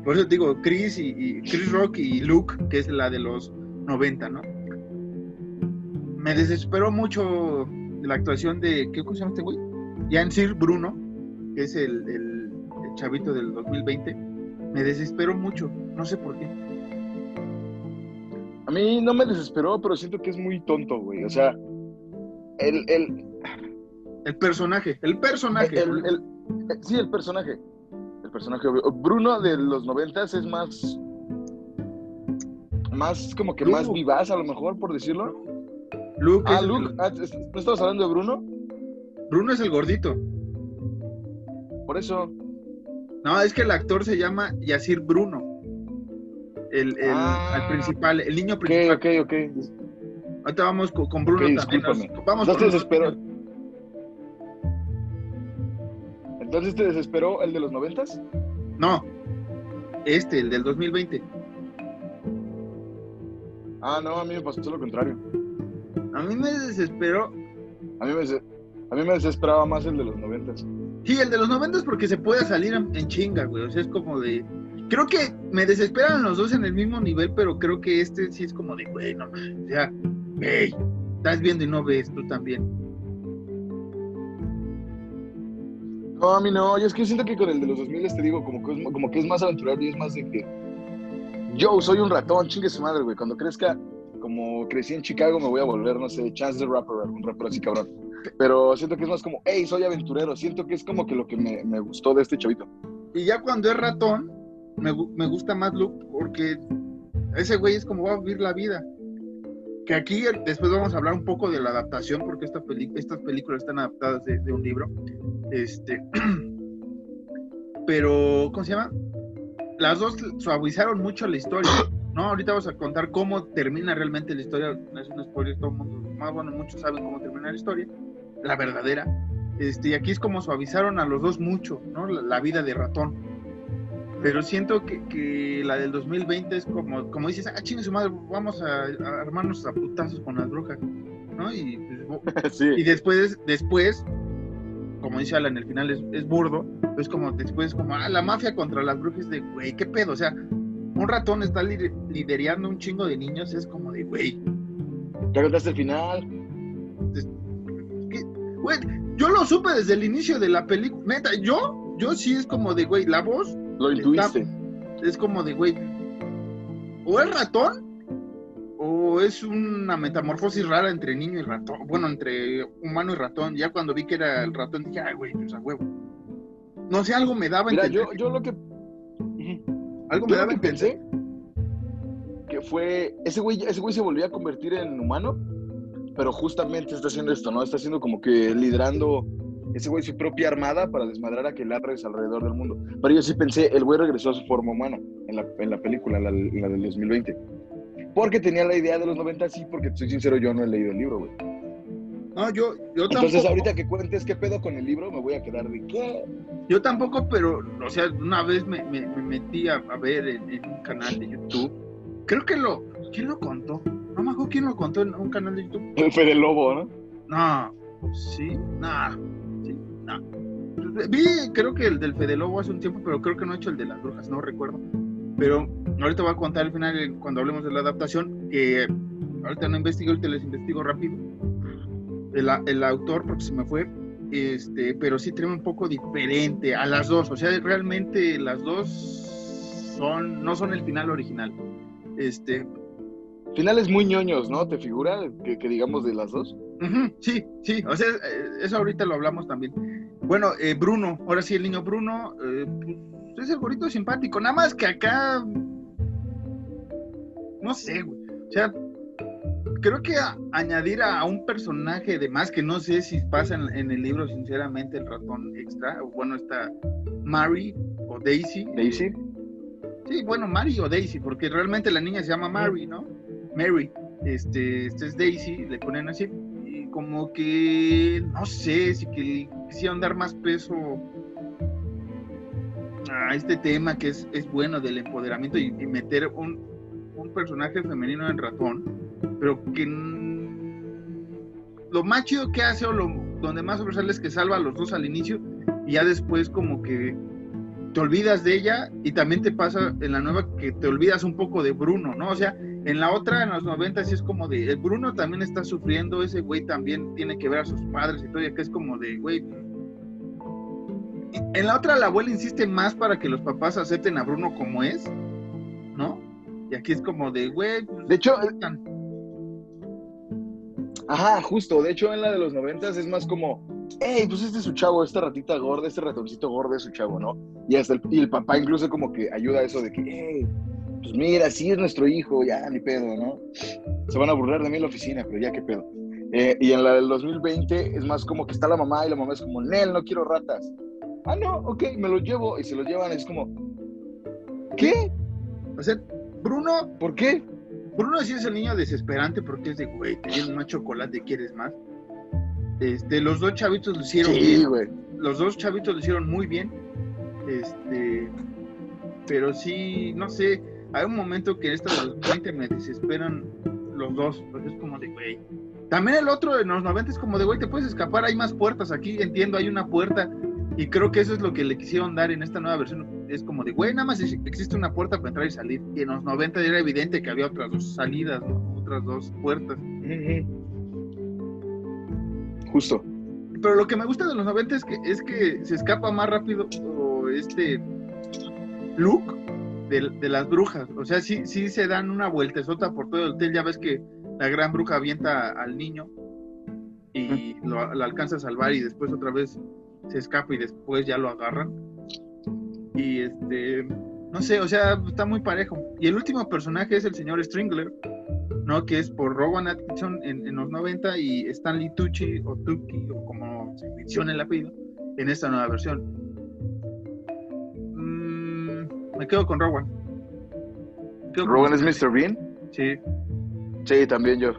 Por eso digo, Chris y, y Chris Rock y Luke, que es la de los 90, ¿no? Me desesperó mucho la actuación de, ¿qué se llama este güey? Yancir Bruno, que es el, el- el chavito del 2020. Me desesperó mucho, no sé por qué. A mí no me desesperó, pero siento que es muy tonto, güey. O sea, el, el, El personaje, el personaje. el, el- sí, el personaje. El personaje obvio. Bruno de los noventas es más. Más como que más vivaz, a lo mejor, por decirlo. Luke, Ah, es el- Luke. ah, ¿No estabas hablando de Bruno? Bruno es el gordito. Por eso. No, es que el actor se llama Yacir Bruno. El, el, Ah. al principal, el niño Ok, principal. ok, ok. Ahorita vamos con, Bruno Ok, también. Nos- Vamos No te desespero. Entonces te desesperó el de los noventas? No, este, el del 2020. Ah, no, a mí me pasó lo contrario. A mí me desesperó. A mí me, a mí me desesperaba más el de los noventas. Sí, el de los 90 es porque se puede salir en, chinga, güey. O sea, es como de. Creo que me desesperan los dos en el mismo nivel, pero creo que este sí es como de, güey, no mames. O sea, güey, estás viendo y no ves tú también. No, a mí no. Yo es que siento que con el de los 2000 te digo, como que, es, como que es más aventurero y es más de que. Yo soy un ratón, chingue su madre, güey. Cuando crezca, como crecí en Chicago, me voy a volver, no sé, Chance the Rapper, algún rapper así cabrón. Pero siento que es más como, hey, soy aventurero. Siento que es como que lo que me, me gustó de este chavito. Y ya cuando es ratón, me, me gusta más Luke porque ese güey es como va a vivir la vida. Que aquí después vamos a hablar un poco de la adaptación, porque esta estas películas están adaptadas de, de un libro. Este, pero, ¿cómo se llama? Las dos suavizaron mucho la historia. No, ahorita vamos a contar cómo termina realmente la historia. No es un spoiler, todo el mundo, más bueno, muchos saben cómo termina la historia, la verdadera. Este, y aquí es como suavizaron a los dos mucho, ¿no? La, la vida de ratón. Pero siento que, que la del 2020 es como, como dices, ah, chingue su madre, vamos a, a armarnos a putazos con las brujas, ¿no? Y, pues, y después, después, como dice Alan, el final es, es burdo, es como después, como, ah, la mafia contra las brujas de, güey, ¿qué pedo? O sea, un ratón está li- liderando un chingo de niños, es como de, güey, Ya contaste el final. güey, yo lo supe desde el inicio de la película, neta, yo, yo sí es como de, güey, la voz Lo intuiste. es como de, güey, o es ratón o es una metamorfosis rara entre niño y ratón, bueno, entre humano y ratón. Ya cuando vi que era el ratón dije, ay, güey, pues a huevo. No sé, algo me daba Mira, entender. yo, yo lo que. Algo me Yo lo daba a que entender. pensé que fue ese güey, ese güey se volvió a convertir en humano, pero justamente está haciendo esto, ¿no? Está haciendo como que liderando ese güey su propia armada para desmadrar a aquelarres alrededor del mundo. Pero yo sí pensé, el güey regresó a su forma humana en la, en la película, la, la del 2020. Porque tenía la idea de los 90, sí, porque soy sincero, yo no he leído el libro, güey. No, yo, yo Entonces, tampoco. ahorita que cuentes qué pedo con el libro, me voy a quedar de qué. Yo tampoco, pero, o sea, una vez me, me- me metí a, a ver en, en un canal de YouTube. Creo que lo. ¿Quién lo contó? No me acuerdo quién lo contó en un canal de YouTube. El Fede Lobo, ¿no? No, sí, sí, Vi, creo que el del Fede Lobo hace un tiempo, pero creo que no he hecho el de las brujas, no recuerdo. Pero ahorita voy a contar al final, cuando hablemos de la adaptación, que ahorita no investigo, ahorita les investigo rápido. El, el autor, porque se me fue, este, pero sí trae un poco diferente a las dos. O sea, realmente las dos son, no son el final original. Este, Finales muy ñoños, ¿no? ¿Te figura que, que digamos de las dos? Sí, sí, o sea, eh, eso ahorita lo hablamos también. Bueno, eh, Bruno, ahora sí el niño Bruno, eh, pues, es el gorrito simpático, nada más que acá, no sé, güey. O sea, creo que a- añadir a, a un personaje de más, que no sé si pasa en, en el libro, sinceramente, el ratón extra, o bueno, está Mary o Daisy. Daisy. Sí, bueno, Mary o Daisy, porque realmente la niña se llama Mary, ¿no? Mary. Este, este es Daisy, le ponen así. Y como que, no sé, si que quisieron dar más peso a este tema que es, es bueno del empoderamiento y, y meter un, un personaje femenino en ratón, pero que lo más chido que hace o lo, donde más sobresale es que salva a los dos al inicio y ya después como que te olvidas de ella y también te pasa en la nueva que te olvidas un poco de Bruno, ¿no? O sea, en la otra, en los 90, sí es como de, el Bruno también está sufriendo, ese güey también tiene que ver a sus padres y todo, y acá es como de, güey. En la otra, la abuela insiste más para que los papás acepten a Bruno como es, ¿no? Y aquí es como de, güey. pues, De hecho, aceptan. Ajá, justo. De hecho, en la de los noventas es más como, hey, pues este es su chavo, esta ratita gorda, este ratoncito gordo es su chavo, ¿no? Y hasta el, y el papá incluso como que ayuda a eso de que, hey, pues mira, sí es nuestro hijo, ya, ni pedo, ¿no? Se van a burlar de mí en la oficina, pero ya, qué pedo. Eh, y en la del 2020 es más como que está la mamá y la mamá es como, Nel, no quiero ratas. Ah, no, ok, me los llevo. Y se los llevan, es como, ¿qué? O sea, Bruno, ¿Por qué? Bruno sí es el niño desesperante porque es de, güey, te dieron más chocolate, ¿quieres más? Este, los dos chavitos lo hicieron Sí, bien. güey. Los dos chavitos lo hicieron muy bien. Este, pero sí, no sé, hay un momento que esta de los 20 me desesperan los dos, porque es como de, güey. También el otro en los 90 es como de, güey, te puedes escapar, hay más puertas aquí, entiendo, hay una puerta. Y creo que eso es lo que le quisieron dar en esta nueva versión. Es como de, güey, nada más ex- existe una puerta para entrar y salir. Y en los 90 era evidente que había otras dos salidas, ¿no? otras dos puertas. Justo. Pero lo que me gusta de los 90 es que, es que se escapa más rápido este look de, de las brujas. O sea, sí, sí se dan una vueltezota por todo el hotel. Ya ves que la gran bruja avienta al niño y lo, lo alcanza a salvar y después otra vez se escapa y después ya lo agarran. Y este, no sé, o sea, está muy parejo. Y el último personaje es el señor Stringler, ¿no? Que es por Rowan Atkinson en, en los 90 y Stanley Tucci o Tucci o como se menciona el apellido en esta nueva versión. Me quedo con Rowan. Quedo con Rowan es. Mr. Bean. Sí. Sí, también yo.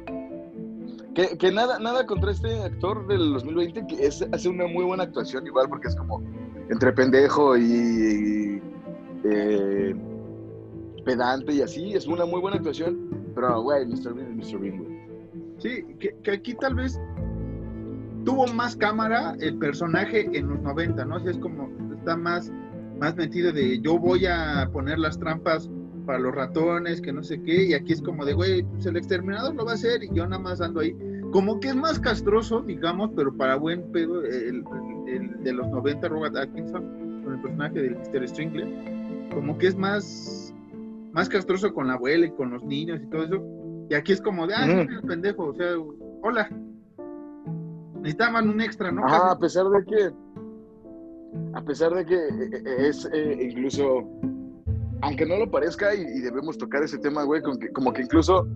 Que, que nada, nada contra este actor del 2020, que es, hace una muy buena actuación igual, porque es como entre pendejo y, y, eh, pedante y así, es una muy buena actuación, pero güey, Mr. Bean es Mr. Bean, güey. Sí, que, que aquí tal vez tuvo más cámara el personaje en los 90, ¿no? Sea, es como, está más, más metido de yo voy a poner las trampas para los ratones, que no sé qué, y aquí es como de, güey, pues el exterminador lo va a hacer y yo nada más ando ahí. Como que es más castroso, digamos, pero para buen pedo, el, el- el de los 90, Robert Atkinson, con el personaje del Mr. Stringler, como que es más, más castroso con la abuela y con los niños y todo eso. Y aquí es como de, ah, sí, el pendejo, o sea, hola. Necesitaban un extra, ¿no? Ajá, a pesar de que, a pesar de que eh, eh, es eh, incluso, aunque no lo parezca y, y debemos tocar ese tema, güey, como que, como que incluso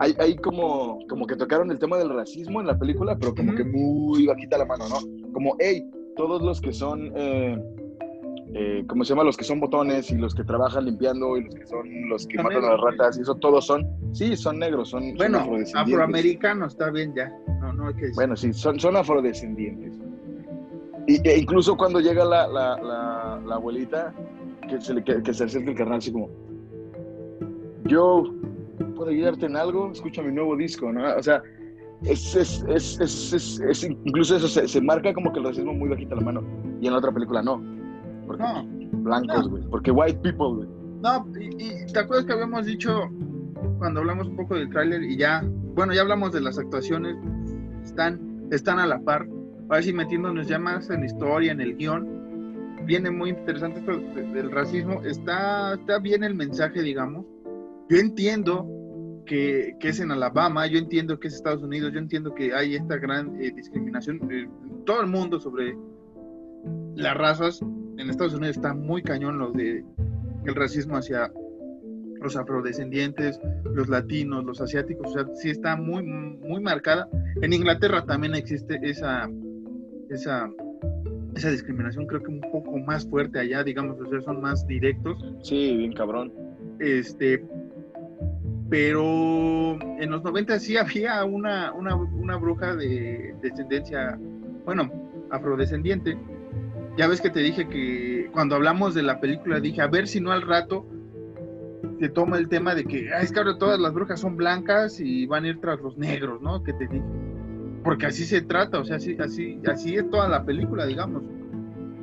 hay, hay como, como que tocaron el tema del racismo en la película, pero como que muy bajita la mano, ¿no? Como, hey, todos los que son, eh, eh, ¿cómo se llama? Los que son botones y los que trabajan limpiando y los que son los que Son matan a las ratas y eso, todos son, sí, son negros, son, son Bueno, afrodescendientes. afroamericano, está bien ya. No, no hay que decir. Bueno, sí, son, son afrodescendientes. Y, e incluso cuando llega la, la, la, la abuelita, que se, le, que, que se acerca el carnal así como, yo, ¿puedo ayudarte en algo? Escucha mi nuevo disco, ¿no? O sea, es, es, es, es, incluso eso se, se marca como que el racismo muy bajita la mano. Y en la otra película no. Porque No. blancos, No. güey. Porque white people, güey. No, y, y te acuerdas que habíamos dicho cuando hablamos un poco del tráiler y ya, bueno, ya hablamos de las actuaciones, están, están a la par. Ahora sí metiéndonos ya más en historia, en el guion. Viene muy interesante esto de- del racismo. Está, está bien el mensaje, digamos. Yo entiendo que, que es en Alabama, yo entiendo que es Estados Unidos, yo entiendo que hay esta gran eh, discriminación eh, en todo el mundo sobre las razas. En Estados Unidos está muy cañón lo de el racismo hacia los afrodescendientes, los latinos, los asiáticos, o sea, sí está muy, muy marcada. En Inglaterra también existe esa, esa, esa discriminación, creo que un poco más fuerte allá, digamos, o sea, son más directos. Sí, bien cabrón. Este, pero en los 90 sí había una, una, una bruja de descendencia, bueno, afrodescendiente. Ya ves que te dije que cuando hablamos de la película dije, a ver si no al rato se toma el tema de que, "Ah, es que ahora todas las brujas son blancas y van a ir tras los negros, ¿no? Que te dije. Porque así se trata, o sea, así, así, así es toda la película, digamos.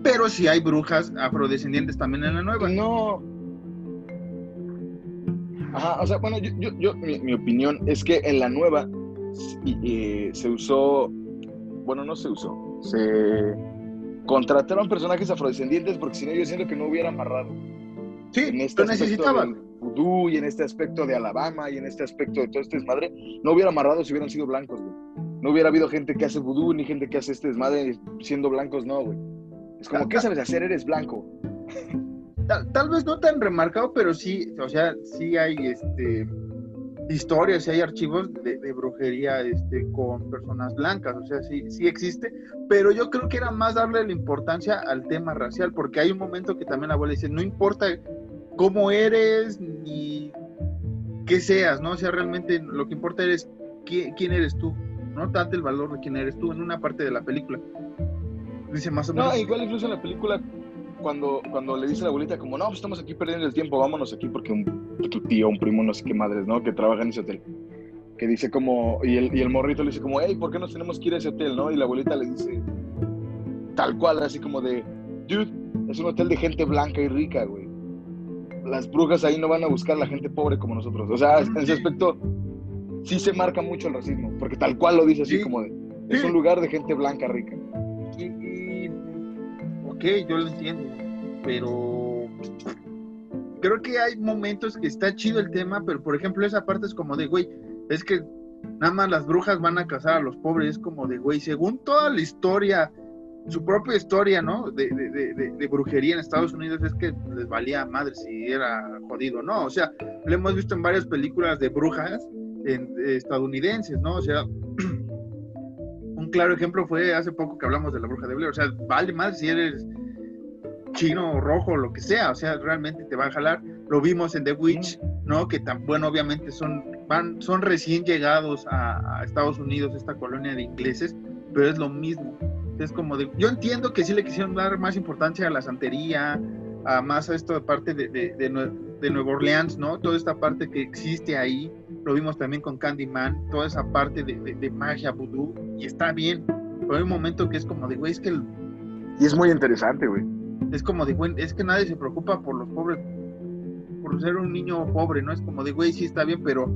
Pero sí hay brujas afrodescendientes también en la nueva. No. Ajá, o sea, bueno, yo, yo, yo- mi, mi opinión es que en la nueva se usó, bueno, no se usó, se contrataron personajes afrodescendientes porque si no yo siento que no hubiera amarrado. Sí, En este lo necesitaban. vudú y en este aspecto de Alabama y en este aspecto de todo este desmadre, no hubiera amarrado si hubieran sido blancos, güey. No hubiera habido gente que hace vudú ni gente que hace este desmadre siendo blancos, no, güey. Es como, ¿qué sabes hacer? Eres blanco. Tal, vez no tan remarcado, pero sí, o sea, sí hay este historias, sí hay archivos de, de brujería este, con personas blancas, o sea, sí, sí existe, pero yo creo que era más darle la importancia al tema racial, porque hay un momento que también la abuela dice, no importa cómo eres, ni qué seas, ¿no? O sea, realmente lo que importa es quién, eres tú, no tanto el valor de quién eres tú en una parte de la película. Dice más o menos. No, igual incluso en la película, cuando, cuando le dice a la abuelita, como, no, pues estamos aquí perdiendo el tiempo, vámonos aquí porque un, tu tío, un primo, no sé qué madres, ¿no? Que trabaja en ese hotel. Que dice como, y el, y el morrito le dice como, hey, ¿por qué nos tenemos que ir a ese hotel, no? Y la abuelita le dice, tal cual, así como de, dude, es un hotel de gente blanca y rica, güey. Las brujas ahí no van a buscar a la gente pobre como nosotros. O sea, en ese aspecto sí se marca mucho el racismo, porque tal cual lo dice así como de, es un lugar de gente blanca rica. Y, ok, yo lo entiendo, pero creo que hay momentos que está chido el tema, pero por ejemplo esa parte es como de, güey, es que nada más las brujas van a cazar a los pobres, es como de, güey, según toda la historia su propia historia, ¿no? De, brujería en Estados Unidos es que les valía madre si era jodido, ¿no? O sea, lo hemos visto en varias películas de brujas estadounidenses, ¿no? O sea, un claro ejemplo fue hace poco que hablamos de la bruja de Blair, o sea, vale madre si eres chino o rojo o lo que sea, o sea, realmente te va a jalar. Lo vimos en The Witch, ¿no? Que tan bueno, obviamente son van son recién llegados a Estados Unidos esta colonia de ingleses, pero es lo mismo es como de, yo entiendo que sí le quisieron dar más importancia a la santería, a más a esto de parte de, de, de, Nueva Orleans, ¿no? Toda esta parte que existe ahí, lo vimos también con Candyman, toda esa parte de, magia, vudú, y está bien, pero hay un momento que es como de, güey, es que... Y es muy interesante, güey. Es como de, güey, es que nadie se preocupa por los pobres, por ser un niño pobre, ¿no? Es como de, güey, sí está bien, pero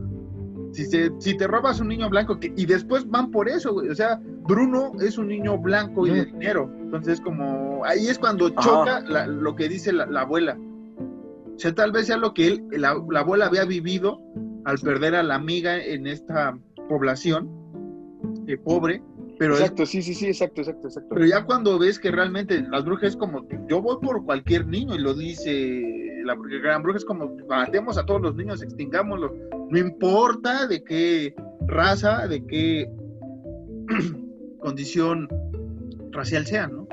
si, si te robas un niño blanco que, y después van por eso, güey. O sea, Bruno es un niño blanco y de dinero. Entonces, como ahí es cuando choca lo que dice la, abuela. O sea, tal vez sea lo que él, la, abuela había vivido al perder a la amiga en esta población eh, pobre. Pero exacto, sí, sí, sí, exacto, exacto, exacto. Pero ya cuando ves que realmente las brujas es como, yo voy por cualquier niño y lo dice la gran bruja es como, matemos a todos los niños, extingámoslos no importa de qué raza, de qué condición racial sea, ¿no?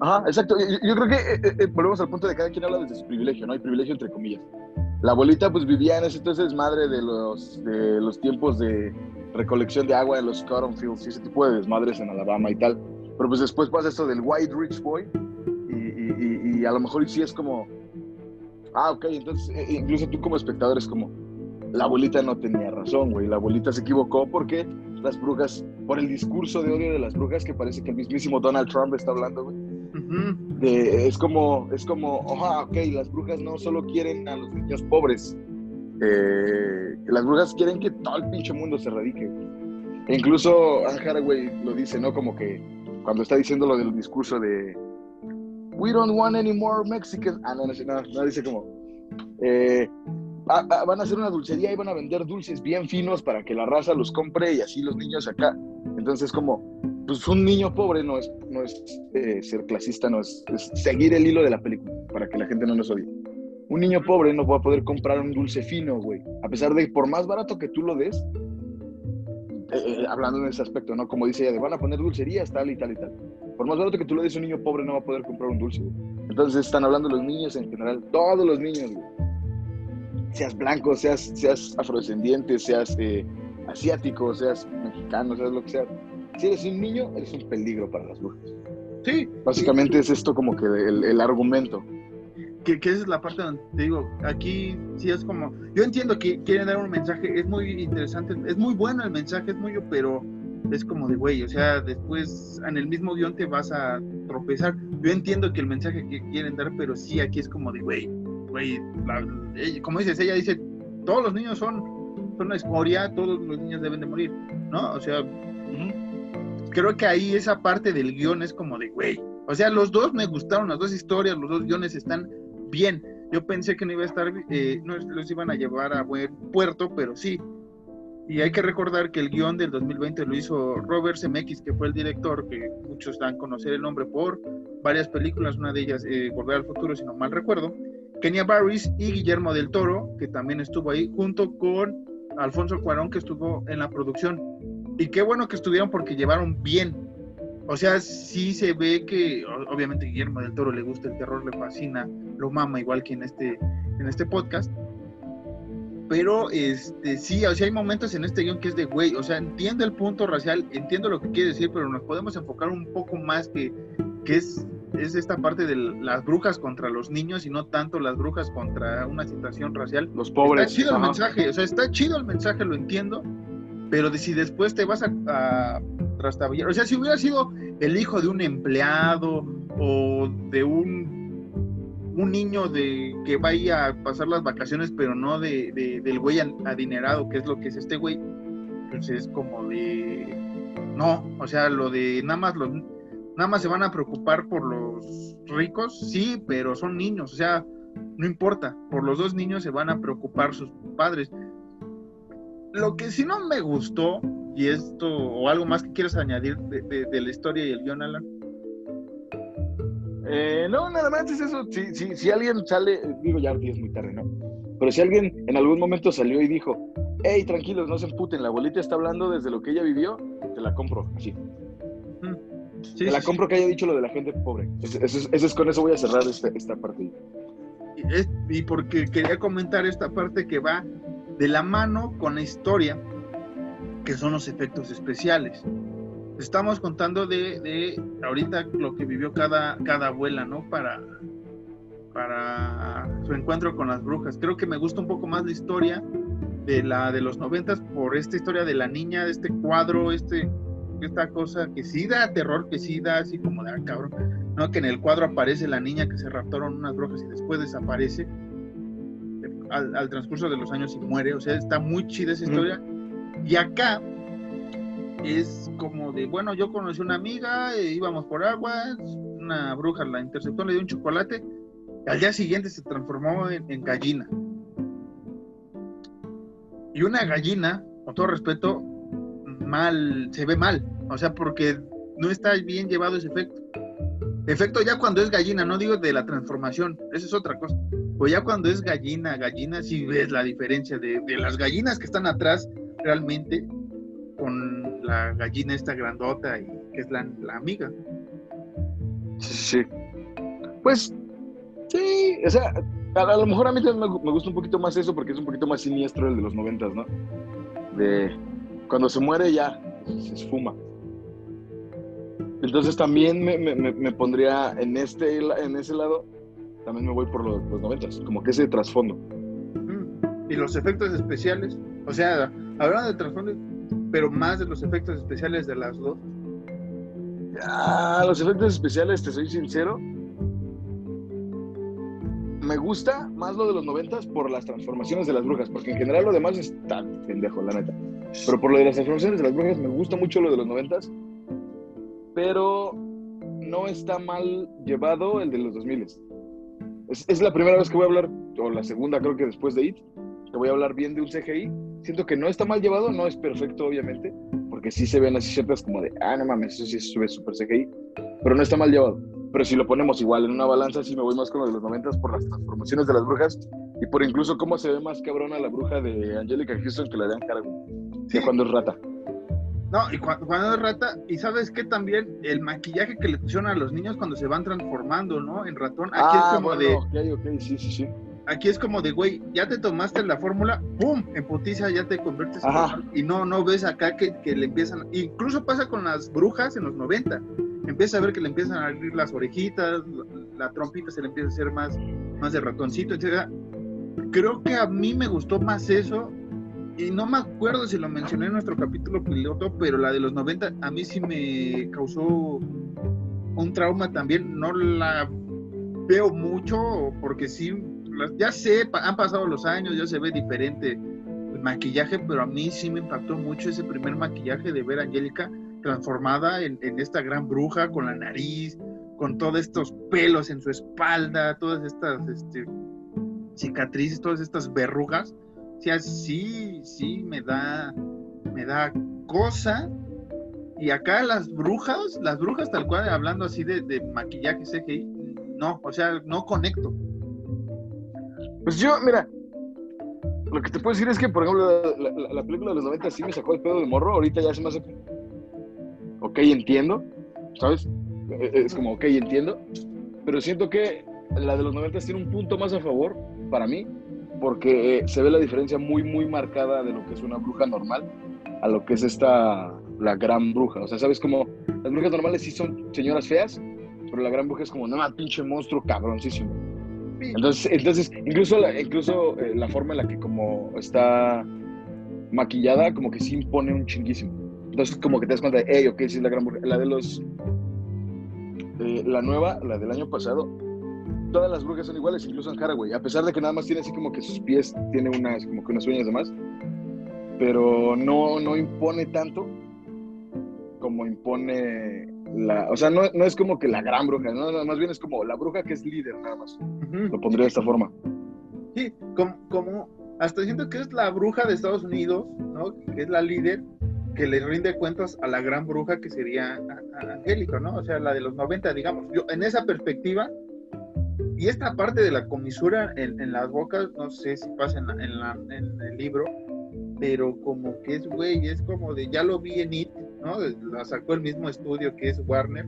Ajá, exacto. Yo, creo que eh, eh, eh, volvemos al punto de cada quien habla desde su privilegio, ¿no? Hay privilegio entre comillas. La abuelita pues vivía en ese entonces madre de los, de los tiempos de recolección de agua en los cotton fields y ese tipo de desmadres en Alabama y tal. Pero pues después pasa esto del white rich boy y, y a lo mejor sí es como Ah, ok, entonces incluso tú como espectador es como, la abuelita no tenía razón, güey, la abuelita se equivocó porque las brujas, por el discurso de odio de las brujas que parece que el mismísimo Donald Trump está hablando, güey. Es como, es como, oja, ok, las brujas no solo quieren a los niños pobres, eh, las brujas quieren que todo el pinche mundo se radique. E incluso Anne Haraway lo dice, ¿no? Como que cuando está diciendo lo del discurso de we don't want any more Mexicans. Ah, no, no, no, no dice como, eh, ah, ah, van a hacer una dulcería y van a vender dulces bien finos para que la raza los compre y así los niños acá. Entonces, como, pues un niño pobre no es, no es eh, ser clasista, no es, seguir el hilo de la película para que la gente no nos odie. Un niño pobre no va a poder comprar un dulce fino, güey. A pesar de que por más barato que tú lo des, eh, hablando en ese aspecto, ¿no? Como dice ella, de van a poner dulcerías, tal y tal y tal. Por más barato que tú le des un niño pobre, no va a poder comprar un dulce. Entonces están hablando los niños en general, todos los niños, Seas blanco, seas, seas afrodescendiente, seas eh, asiático, seas mexicano, seas lo que sea. Si eres un niño, eres un peligro para las brujas. Sí. Básicamente es esto como que el, el argumento. Que, que, esa es la parte donde te digo, aquí sí es como, yo entiendo que quieren dar un mensaje, es muy interesante, es muy bueno el mensaje, es muy, pero es como de, güey, o sea, después en el mismo guion te vas a tropezar. Yo entiendo que el mensaje que quieren dar, pero sí aquí es como de, güey, güey, como dices, ella dice, todos los niños son, son una escoria, todos los niños deben de morir, ¿no? O sea, creo que ahí esa parte del guion es como de, güey, o sea, los dos me gustaron, las dos historias, los dos guiones están bien. Yo pensé que no iba a estar, eh, no los iban a llevar a buen puerto, pero sí, y hay que recordar que el guion del 2020 lo hizo Robert Zemeckis, que fue el director, que muchos dan a conocer el nombre por varias películas, una de ellas eh, Volver al Futuro, si no mal recuerdo. Kenya Barris y Guillermo del Toro, que también estuvo ahí, junto con Alfonso Cuarón, que estuvo en la producción. Y qué bueno que estuvieron porque llevaron bien. O sea, sí se ve que, obviamente, Guillermo del Toro le gusta el terror, le fascina lo mama igual que en este, en este podcast. Pero este, sí, o sea, hay momentos en este guion que es de güey, o sea, entiendo el punto racial, entiendo lo que quiere decir, pero nos podemos enfocar un poco más que, que es, es esta parte de las brujas contra los niños y no tanto las brujas contra una situación racial. Los pobres. Está chido el mensaje, o sea, está chido el mensaje, lo entiendo, pero si después te vas a, a trastabillar, o sea, si hubiera sido el hijo de un empleado o de un un niño de que vaya a pasar las vacaciones, pero no de, del güey adinerado, que es lo que es este güey, pues es como de no, o sea, lo de nada más los nada más se van a preocupar por los ricos, sí, pero son niños, o sea, no importa, por los dos niños se van a preocupar sus padres. Lo que sí no me gustó, y esto, o algo más que quieres añadir de, la historia y el guion, Alan, eh, no, nada más es eso. Si, si, si alguien sale, digo ya es muy tarde, ¿no? Pero si alguien en algún momento salió y dijo, hey, tranquilos, no se emputen, la abuelita está hablando desde lo que ella vivió, te la compro, así. te la compro que haya dicho lo de la gente pobre. Eso es, con eso voy a cerrar esta, esta parte. Y, y porque quería comentar esta parte que va de la mano con la historia, que son los efectos especiales estamos contando de, de, ahorita lo que vivió cada, cada abuela, ¿no? Para, para su encuentro con las brujas. Creo que me gusta un poco más la historia de la de los noventas por esta historia de la niña, de este cuadro, este, esta cosa que sí da terror, que sí da así como de ah, cabrón, ¿no? Que en el cuadro aparece la niña que se raptaron unas brujas y después desaparece al, transcurso de los años y muere. O sea, está muy chida esa historia. Y acá es como de, bueno, yo conocí una amiga, e íbamos por agua, una bruja la interceptó, le dio un chocolate, y al día siguiente se transformó en, gallina. Y una gallina, con todo respeto, mal, se ve mal, o sea, porque no está bien llevado ese efecto. Efecto ya cuando es gallina, no digo de la transformación, esa es otra cosa. O ya cuando es gallina, gallina, sí ves la diferencia de, las gallinas que están atrás realmente con la gallina esta grandota y que es la, amiga. Sí, sí. Pues, sí, o sea, a, lo mejor a mí también me, gusta un poquito más eso porque es un poquito más siniestro el de los noventas, ¿no? De cuando se muere ya se esfuma. Entonces también me, pondría en este en ese lado, también me voy por los, noventas, como que ese trasfondo. Y los efectos especiales, o sea, hablando de trasfondo, pero más de los efectos especiales de las dos. Ah, los efectos especiales, te soy sincero. Me gusta más lo de los noventas por las transformaciones de las brujas, porque en general lo demás está pendejo, la neta. Pero por lo de las transformaciones de las brujas me gusta mucho lo de los noventas, pero no está mal llevado el de los 2000. Es, es la primera vez que voy a hablar, o la segunda creo que después de IT, que voy a hablar bien de un CGI siento que no está mal llevado, no es perfecto, obviamente, porque sí se ven así ciertas como de, ah, no mames, eso sí sube super CGI, pero no está mal llevado. Pero si lo ponemos igual en una balanza, sí me voy más con lo de los noventas por las transformaciones de las brujas y por incluso cómo se ve más cabrona la bruja de Angelica Houston que la de Anne Hathaway, cuando es rata. No, y cuando, es rata, y sabes que también el maquillaje que le pusieron a los niños cuando se van transformando, ¿no? En ratón, aquí es ah, como de. Ok, ok, sí, sí, sí aquí es como de, güey, ya te tomaste la fórmula, ¡pum! En putiza ya te conviertes en y no, no ves acá que, le empiezan, incluso pasa con las brujas en los 90, empieza a ver que le empiezan a abrir las orejitas, la, trompita se le empieza a hacer más, más de ratoncito, etc. Creo que a mí me gustó más eso, y no me acuerdo si lo mencioné en nuestro capítulo piloto, pero la de los 90 a mí sí me causó un trauma también, no la veo mucho porque sí ya sé, han pasado los años, ya se ve diferente el maquillaje, pero a mí sí me impactó mucho ese primer maquillaje de ver a Angélica transformada en, esta gran bruja con la nariz, con todos estos pelos en su espalda, todas estas este, cicatrices, todas estas verrugas. O sea, sí, sí, me da, me da cosa. Y acá las brujas, las brujas tal cual, hablando así de, maquillaje no, o sea, no conecto. Pues yo, mira, lo que te puedo decir es que, por ejemplo, la, película de los 90 sí me sacó el pedo de morro, ahorita ya se me hace. Ok, entiendo, ¿sabes? E, e, es como, ok, entiendo, pero siento que la de los 90 tiene un punto más a favor para mí, porque se ve la diferencia muy, muy marcada de lo que es una bruja normal a lo que es esta, la gran bruja. O sea, ¿sabes cómo? Las brujas normales sí son señoras feas, pero la gran bruja es como, no, pinche monstruo cabroncísimo. Entonces, entonces incluso, la, incluso eh, la forma en la que como está maquillada, como que sí impone un chinguísimo. Entonces, como que te das cuenta de, hey, ok, sí es la gran bruja. La de los... Eh, la nueva, la del año pasado, todas las brujas son iguales, incluso en Haraway, a pesar de que nada más tiene así como que sus pies tiene unas, como que unas uñas de más, pero no, no impone tanto como impone la, o sea, no, no, es como que la gran bruja, ¿no? más bien es como la bruja que es líder, nada más. Lo pondría de esta forma. Sí, como, como, hasta siento que es la bruja de Estados Unidos, ¿no? Que es la líder, que le rinde cuentas a la gran bruja que sería Angélica, ¿no? O sea, la de los 90, digamos. Yo, en esa perspectiva, y esta parte de la comisura en, en las bocas, no sé si pasa en, el libro, pero como que es, güey, es como de, ya lo vi en IT, ¿no? La sacó el mismo estudio que es Warner,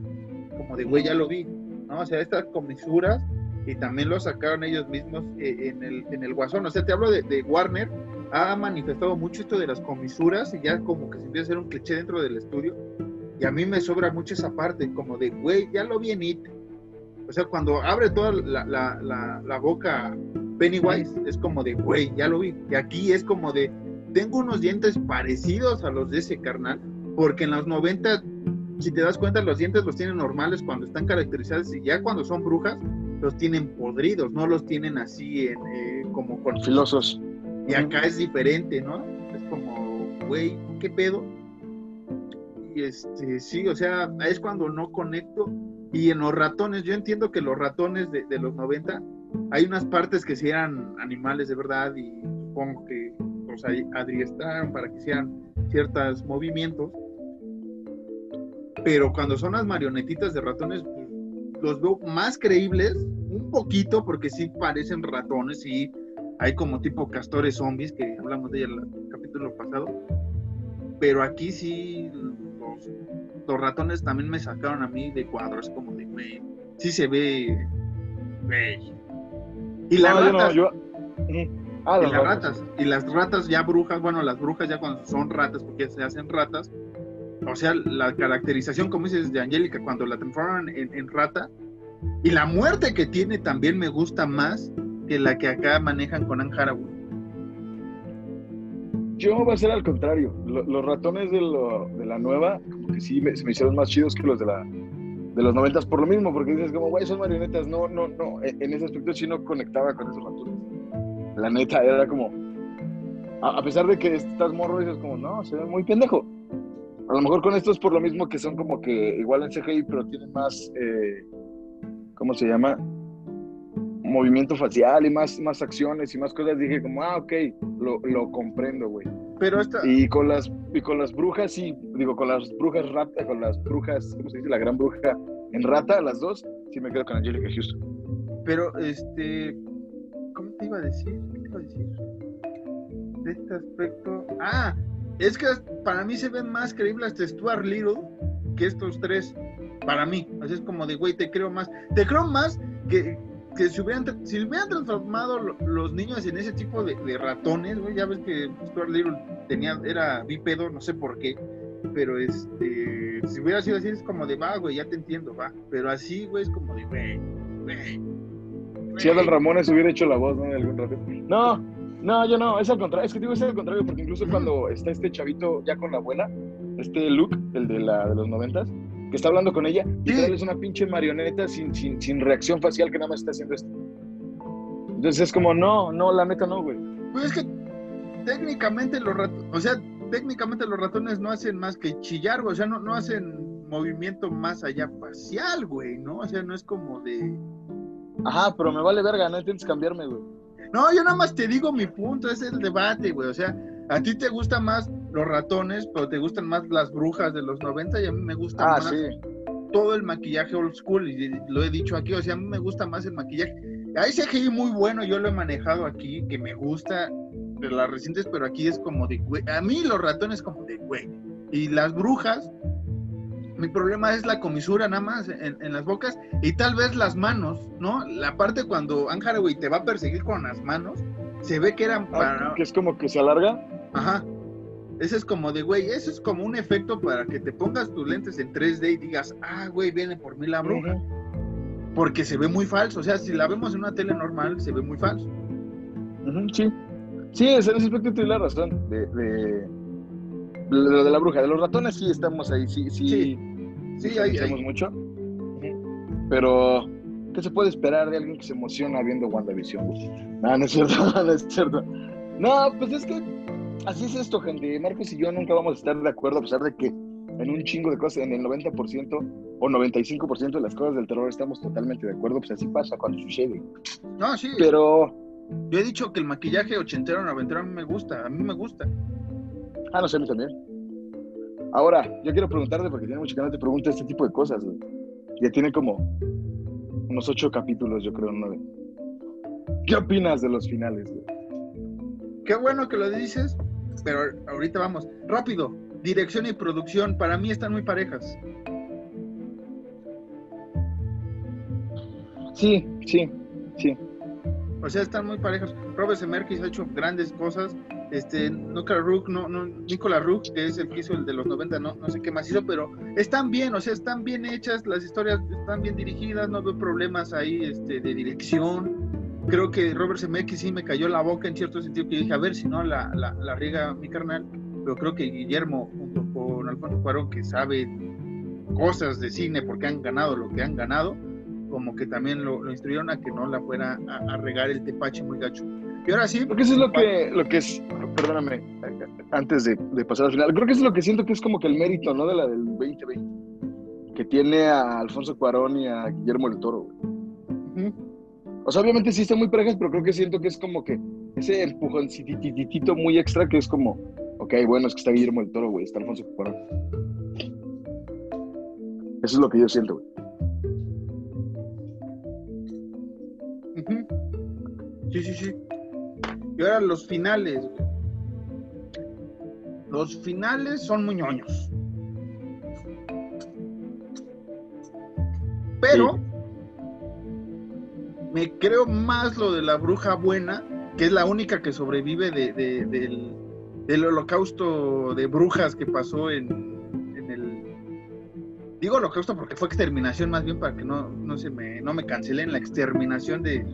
como de, güey, ya lo vi, ¿no? O sea, estas comisuras, y también lo sacaron ellos mismos eh, en, el, en el Guasón, o sea, te hablo de, de, Warner, ha manifestado mucho esto de las comisuras, y ya como que se empieza a hacer un cliché dentro del estudio, y a mí me sobra mucho esa parte, como de, güey, ya lo vi en IT, o sea, cuando abre toda la, la, la, la boca Pennywise, es como de, güey, ya lo vi. Y aquí es como de, tengo unos dientes parecidos a los de ese carnal, porque en los 90, si te das cuenta, los dientes los tienen normales cuando están caracterizados y ya cuando son brujas, los tienen podridos, no los tienen así en, eh, como con filosos. Y acá es diferente, ¿no? Es como, güey, ¿qué pedo? Y este, sí, o sea, es cuando no conecto y en los ratones, yo entiendo que los ratones de, los 90, hay unas partes que sí eran animales de verdad y supongo que los adiestraron para que hicieran ciertos movimientos. Pero cuando son las marionetitas de ratones, pues, los veo más creíbles, un poquito, porque sí parecen ratones y hay como tipo castores zombies, que hablamos de ella el capítulo pasado. Pero aquí sí los ratones también me sacaron a mí de cuadros, como de, güey, sí se ve, güey. Y las ratas. Ah, y las ratas. Y las ratas ya brujas, bueno, las brujas ya cuando son ratas, porque se hacen ratas, o sea, la caracterización, como dices, de Angélica, cuando la transforman en, rata, y la muerte que tiene también me gusta más que la que acá manejan con Anne yo va a ser al contrario. los ratones de, la nueva, como que sí me, se me hicieron más chidos que los de la de los noventas por lo mismo, porque dices como, güey, son marionetas. No, no, no. E, en ese aspecto sí no conectaba con esos ratones. La neta era como, a, pesar de que estás morro, dices como, no, se ve muy pendejo. A lo mejor con estos por lo mismo que son como que igual en CGI, pero tienen más, eh, ¿cómo se llama? Movimiento facial y más, más acciones y más cosas, dije como, ah, ok, lo, lo comprendo, güey. Pero esta... Y con las, y con las brujas, sí, digo, con las brujas rata, con las brujas, ¿cómo se dice? La gran bruja en rata, las dos, sí me quedo con Angelica Houston. Pero, este, ¿cómo te iba a decir? ¿Qué te iba a decir? De este aspecto... Ah, es que para mí se ven más creíbles este Stuart Little que estos tres. Para mí, así es como de, güey, te creo más. Te creo más que, que si hubieran, si hubieran transformado los niños en ese tipo de, ratones, güey, ya ves que Stuart Little tenía, era bípedo, no sé por qué, pero este, si hubiera sido así es como de, va, güey, ya te entiendo, va, pero así, güey, es como de, güey, güey. Si Adal Ramones hubiera hecho la voz, ¿no? De algún rato. No, no, yo no, es al contrario, es que digo, es al contrario, porque incluso cuando está este chavito ya con la abuela, este Luke, el de, la, de los noventas, que está hablando con ella, y es una pinche marioneta sin, sin, sin, reacción facial que nada más está haciendo esto. Entonces es como, no, no, la neta no, güey. Pues es que técnicamente los ratones, o sea, técnicamente los ratones no hacen más que chillar, güey, o sea, no, no hacen movimiento más allá facial, güey, ¿no? O sea, no es como de... Ajá, pero me vale verga, no intentes cambiarme, güey. No, yo nada más te digo mi punto, es el debate, güey, o sea, a ti te gusta más los ratones, pero te gustan más las brujas de los 90 y a mí me gusta ah, más todo el maquillaje old school y lo he dicho aquí, o sea, a mí me gusta más el maquillaje. Hay CGI muy bueno, yo lo he manejado aquí, que me gusta de las recientes, pero aquí es como de güey. A mí los ratones como de güey. Y las brujas Mi problema es la comisura nada más en, las bocas y tal vez las manos, ¿no? La parte cuando Anne Hathaway te va a perseguir con las manos, se ve que eran Ah, para... que es como que se alarga. Ajá. Ese es como de, güey, eso es como un efecto para que te pongas tus lentes en 3D y digas, ah, güey, viene por mí la bruja. Porque se ve muy falso. O sea, si la vemos en una tele normal, se ve muy falso. Ujú, sí. Sí, en ese aspecto tienes la razón. De, de, lo de la bruja. De los ratones sí estamos ahí. Sí, sí. Sí. Sí, ahí, ahí. mucho. Pero, ¿qué se puede esperar de alguien que se emociona viendo WandaVision? No, no es cierto, no es cierto. No, pues es que así es esto, gente. Marcos y yo nunca vamos a estar de acuerdo, a pesar de que en un chingo de cosas, en el 90% o 95% de las cosas del terror estamos totalmente de acuerdo, pues así pasa cuando sucede. No, sí. Pero, Yo he dicho que el maquillaje ochentero, noventero a mí me gusta. A mí me gusta. ah, no sé, a mí también. Ahora, yo quiero preguntarte, porque tiene mucho que no te pregunta este tipo de cosas, güey. Ya tiene como unos ocho capítulos, yo creo, nueve. ¿Qué opinas de los finales, güey? Qué bueno que lo dices, pero ahorita vamos. Rápido. Dirección y producción, para mí están muy parejas. Sí, sí, sí. O sea, están muy parejas. Robert Zemeckis ha hecho grandes cosas. Este, Nicolas Rook, no, no, Nicolas Rook, que es el que hizo el de los 90, no, no sé qué más hizo, pero están bien, o sea, están bien hechas, las historias están bien dirigidas, no veo problemas ahí este, de dirección. Creo que Robert Zemeckis sí me cayó la boca en cierto sentido, que dije, a ver si no la, la, la riega mi carnal, pero creo que Guillermo, junto con Alfonso Cuarón, que sabe cosas de cine porque han ganado lo que han ganado, como que también lo, lo instruyeron a que no la fuera a, a regar el tepache muy gacho. Y ahora sí, Porque eso es lo que, lo que es, perdóname, antes de, de pasar al final, creo que eso es lo que siento que es como que el mérito, ¿no? De la del 2020, que tiene a Alfonso Cuarón y a Guillermo del Toro, ujú, O sea, obviamente sí están muy parejas, pero creo que siento que es como que ese empujoncititito muy extra que es como, ok, bueno, es que está Guillermo del Toro, güey, está Alfonso Cuarón. Eso es lo que yo siento, güey. sí, sí, sí. Y ahora los finales. güey. Los finales son muy ñoños. Pero me creo más lo de la bruja buena, que es la única que sobrevive de- de- del, del holocausto de brujas que pasó en, en el... Digo holocausto porque fue exterminación más bien para que no, no, se me, no me cancelen la exterminación de,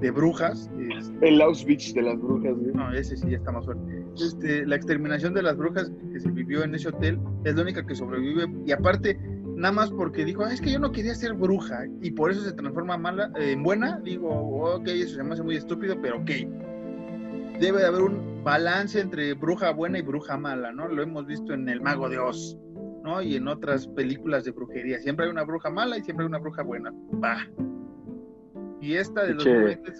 de brujas. este, El Auschwitz de las brujas, no, ese sí ya está más fuerte. Este, la exterminación de las brujas que se vivió en ese hotel es la única que sobrevive. Y aparte, nada más porque dijo, "Ah, es que yo no quería ser bruja y por eso se transforma mala, eh, en buena. Digo, ok, eso se me hace muy estúpido, pero ok. Debe de haber un balance entre bruja buena y bruja mala, ¿no? Lo hemos visto en El Mago de Oz, ¿no? Y en otras películas de brujería. Siempre hay una bruja mala y siempre hay una bruja buena. Va. Y esta de. 2020,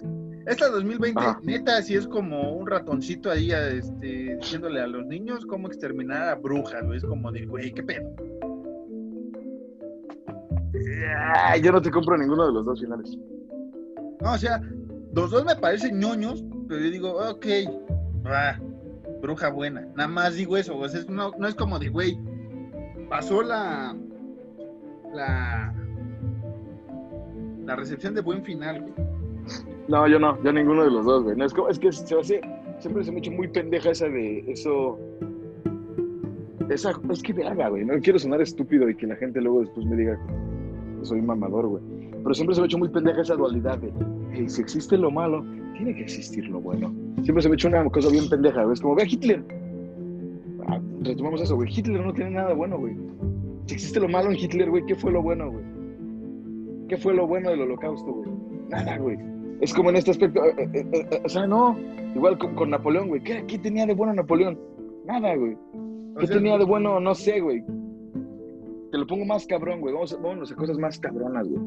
esta de 2020, Ajá. neta, sí es como un ratoncito ahí este, diciéndole a los niños cómo exterminar a brujas, güey. Es como de, güey, qué pedo. Ah, yo no te compro ninguno de los dos finales. No, o sea, los dos me parecen ñoños, pero yo digo, ok, bruja buena. Nada más digo eso, o sea, es- no, no es como de, güey, pasó la, la, la recepción de buen final, güey. No, yo no, yo ninguno de los dos, güey. No, es, como- es que se hace, siempre se me hecho muy pendeja esa de eso. Esa, es que verga, güey. No quiero sonar estúpido y que la gente luego después me diga soy mamador, güey. Pero siempre se me ha hecho muy pendeja esa dualidad de, hey, si existe lo malo, tiene que existir lo bueno. Siempre se me ha hecho una cosa bien pendeja, güey. Es como, ve a Hitler. Ah, retomamos eso, güey. Hitler no tiene nada bueno, güey. Si existe lo malo en Hitler, güey, ¿qué fue lo bueno, güey? ¿Qué fue lo bueno del holocausto, güey? Nada, güey. Es como en este aspecto, eh, eh, eh, o sea, no, igual con, con Napoleón, güey. ¿Qué, qué tenía de bueno Napoleón? Nada, güey. O ¿Qué sea, tenía de bueno? No sé, güey. Te lo pongo más cabrón, güey. Vamos, vámonos a cosas más cabronas, güey.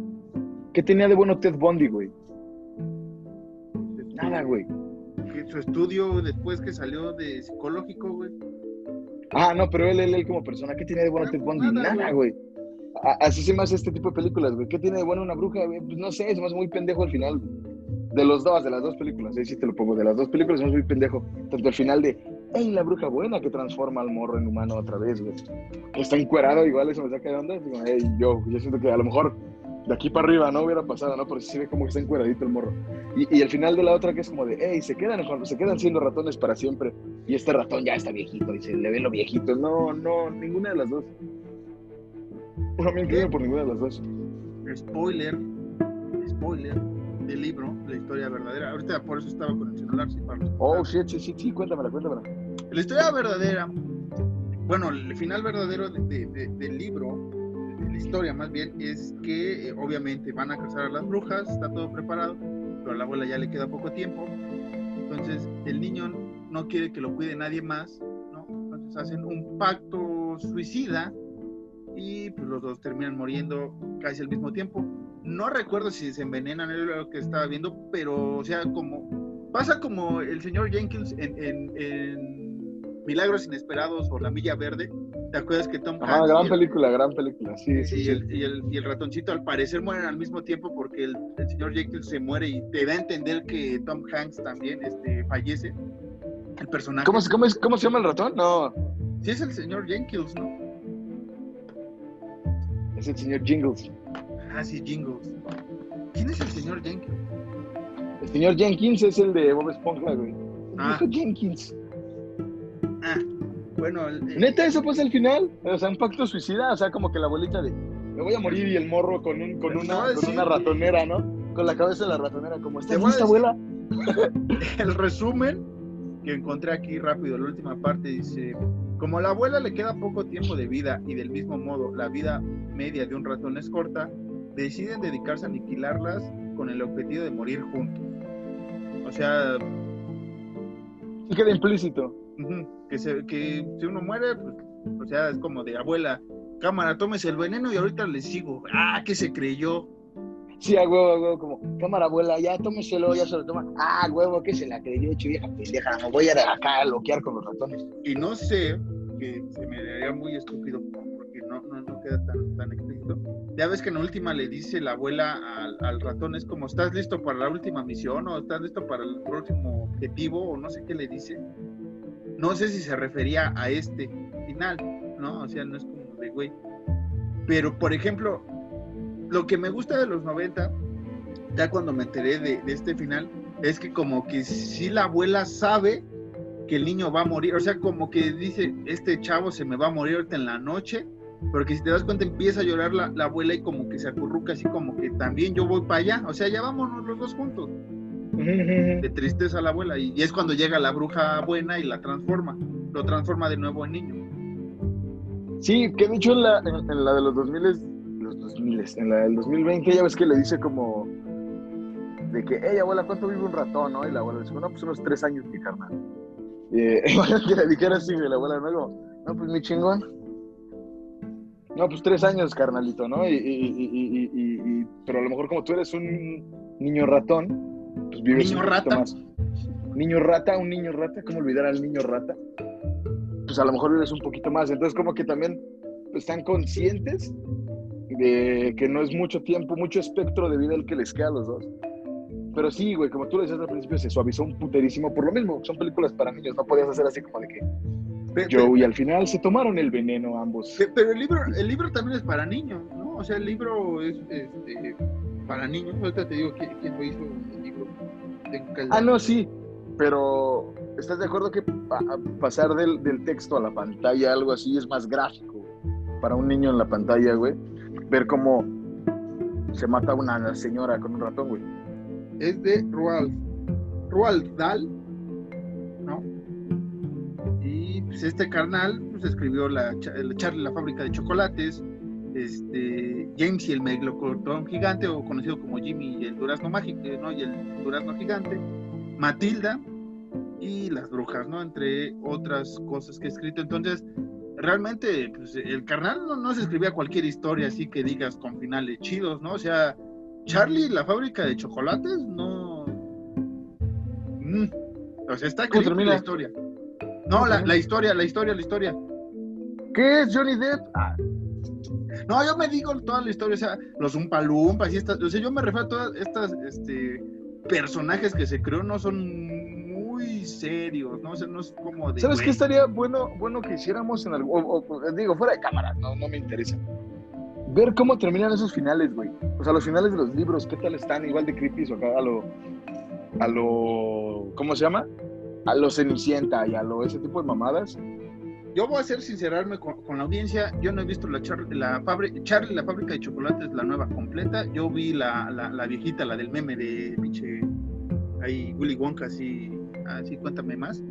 ¿Qué tenía de bueno Ted Bundy, güey? Nada, güey. Su estudio después que salió de psicológico, güey. Ah, no, pero él, él, él como persona, ¿qué tiene de bueno Ted pues Bundy? nada, Nada, güey. A- Así se me hace este tipo de películas, güey. ¿Qué tiene de bueno una bruja, güey? Pues no sé, se me hace muy pendejo al final. De los dos, de las dos películas, ahí sí te lo pongo. De las dos películas hace muy pendejo. Tanto el final de, ¡ey, la bruja buena que transforma al morro en humano otra vez, güey! Está encuerado, igual eso me saca de onda. Digo, ¡ey, yo! Yo siento que a lo mejor de aquí para arriba no hubiera pasado, ¿no? Pero sí se ve como que está encueradito el morro. Y, y al final de la otra que es como de, ¡ey, se quedan, se quedan siendo ratones para siempre! Y este ratón ya está viejito, y se le ven lo viejito. No, no, ninguna de las dos. No me inclino por ninguna de las dos. Spoiler, spoiler del libro, la historia verdadera. Ahorita por eso estaba con el celular, sí, para Oh, shit, sí, sí, sí, cuéntamela, cuéntamela. La historia verdadera, bueno, el final verdadero de, de, del libro, de la historia más bien, es que eh, obviamente van a cazar a las brujas, está todo preparado, pero a la abuela ya le queda poco tiempo. Entonces el niño no quiere que lo cuide nadie más, ¿no? Entonces hacen un pacto suicida y pues los dos terminan muriendo casi al mismo tiempo. No recuerdo si se envenenan, era lo que estaba viendo, pero o sea, como pasa como el señor Jenkins en, en, en Milagros Inesperados o La Milla Verde. ¿Te acuerdas que Tom Ah, gran película, gran película, sí, sí. Y, El, y, el, y, el, ratoncito al parecer mueren al mismo tiempo porque el, señor Jenkins se muere y te da a entender que Tom Hanks también este, fallece. El personaje. ¿Cómo, cómo, es, ¿Cómo se llama el ratón? No. Sí, es el señor Jenkins, ¿no? Es el señor Jingles. Ah, sí, Jingles. ¿Quién es el señor Jenkins? El señor Jenkins es el de Bob Esponja, güey. Ah. Jenkins. Ah, bueno. Neta, eso pasa al final. O sea, un pacto suicida. O sea, como que la abuelita de me voy a morir y el morro con, un, con, una, con una ratonera, ¿no? Con la cabeza de la ratonera, como está lista, abuela. el resumen que encontré aquí rápido, la última parte dice, como a la abuela le queda poco tiempo de vida y del mismo modo la vida media de un ratón es corta, deciden dedicarse a aniquilarlas con el objetivo de morir juntos. O sea... Sí queda implícito. Que, se, que si uno muere, pues, o sea, es como de abuela, cámara, tómese el veneno y ahorita le sigo. Ah, que se creyó. Sí, a huevo, a huevo, como, cámara, abuela, ya tómeselo, ya se lo toma. Ah, huevo, que se la creyó, hecho vieja pendeja, me voy a ir acá a loquear con los ratones. Y no sé, que se me daría muy estúpido, porque no, no, no queda tan, tan explícito. Ya ves que en la última le dice la abuela al, al, ratón, es como, ¿estás listo para la última misión? ¿O estás listo para el próximo objetivo? O no sé qué le dice. No sé si se refería a este final, ¿no? O sea, no es como de, güey. Pero, por ejemplo, lo que me gusta de los 90, ya cuando me enteré de, este final, es que como que si la abuela sabe que el niño va a morir, o sea, como que dice, este chavo se me va a morir ahorita en la noche, porque si te das cuenta empieza a llorar la, la abuela y como que se acurruca así como que también yo voy para allá, o sea, ya vámonos los dos juntos. De tristeza a la abuela, y, y es cuando llega la bruja buena y la transforma, lo transforma de nuevo en niño. Sí, que de hecho en la, en, en la de los 2000 los 2000, en la del 2020 ya ves que le dice como de que, hey abuela, ¿cuánto vive un ratón? ¿no? Y la abuela dice, no, pues unos tres años, mi carnal. Y eh, que le dijera así, la abuela, no, no, pues mi chingón. No, pues tres años, carnalito, ¿no? Y, y, y, pero a lo mejor como tú eres un niño ratón, pues vives ¿Niño un rata? más. Niño rata, un niño rata, ¿cómo olvidar al niño rata? Pues a lo mejor vives un poquito más. Entonces como que también están conscientes de que no es mucho tiempo, mucho espectro de vida el que les queda a los dos. Pero sí, güey, como tú lo decías al principio, se suavizó un puterísimo por lo mismo. Son películas para niños, no podías hacer así como de que Joe y al final se tomaron el veneno ambos. Pero el libro, el libro también es para niños, ¿no? O sea, el libro es este, para niños. Ahorita te digo quién, quién lo hizo. Ah, no, sí, pero ¿estás de acuerdo que pa pasar del, del texto a la pantalla, algo así, es más gráfico para un niño en la pantalla, güey? ver cómo se mata una señora con un ratón, güey. Es de Roald, Roald Dahl, ¿no? Y pues este carnal pues, escribió la, la Charlie la fábrica de chocolates, este, James y el meglocotón gigante, o conocido como Jimmy y el durazno mágico, ¿no? Y el durazno gigante, Matilda y las brujas, ¿no? Entre otras cosas que he escrito. Entonces, realmente pues, el carnal no, no, se escribía cualquier historia así que digas con finales chidos, ¿no? O sea, Charlie, la fábrica de chocolates, no. Mm. O sea, está escrita la historia. No, la, la, historia, la historia, la historia. ¿Qué es Johnny Depp? Ah. No, yo me digo toda la historia, o sea, los umpalumpas y estas, o sea, yo me refiero a todas estas este, personajes que se creó, no son muy serios, ¿no? O sea, no es como de. ¿Sabes qué estaría bueno, bueno que hiciéramos en algo? o- o- digo, fuera de cámara, no, no me interesa. Ver cómo terminan esos finales, güey. O sea, los finales de los libros, ¿qué tal están? Igual de creepy o acá a lo. A lo. ¿Cómo se llama? A lo Cenicienta y a lo ese tipo de mamadas. Yo voy a hacer sincerarme con, con la audiencia. Yo no he visto la, Char- la fabri- Charlie, la fábrica de chocolates, la nueva completa. Yo vi la, la, la viejita, la del meme de pinche. Ahí, Willy Wonka, así, así, cuéntame más.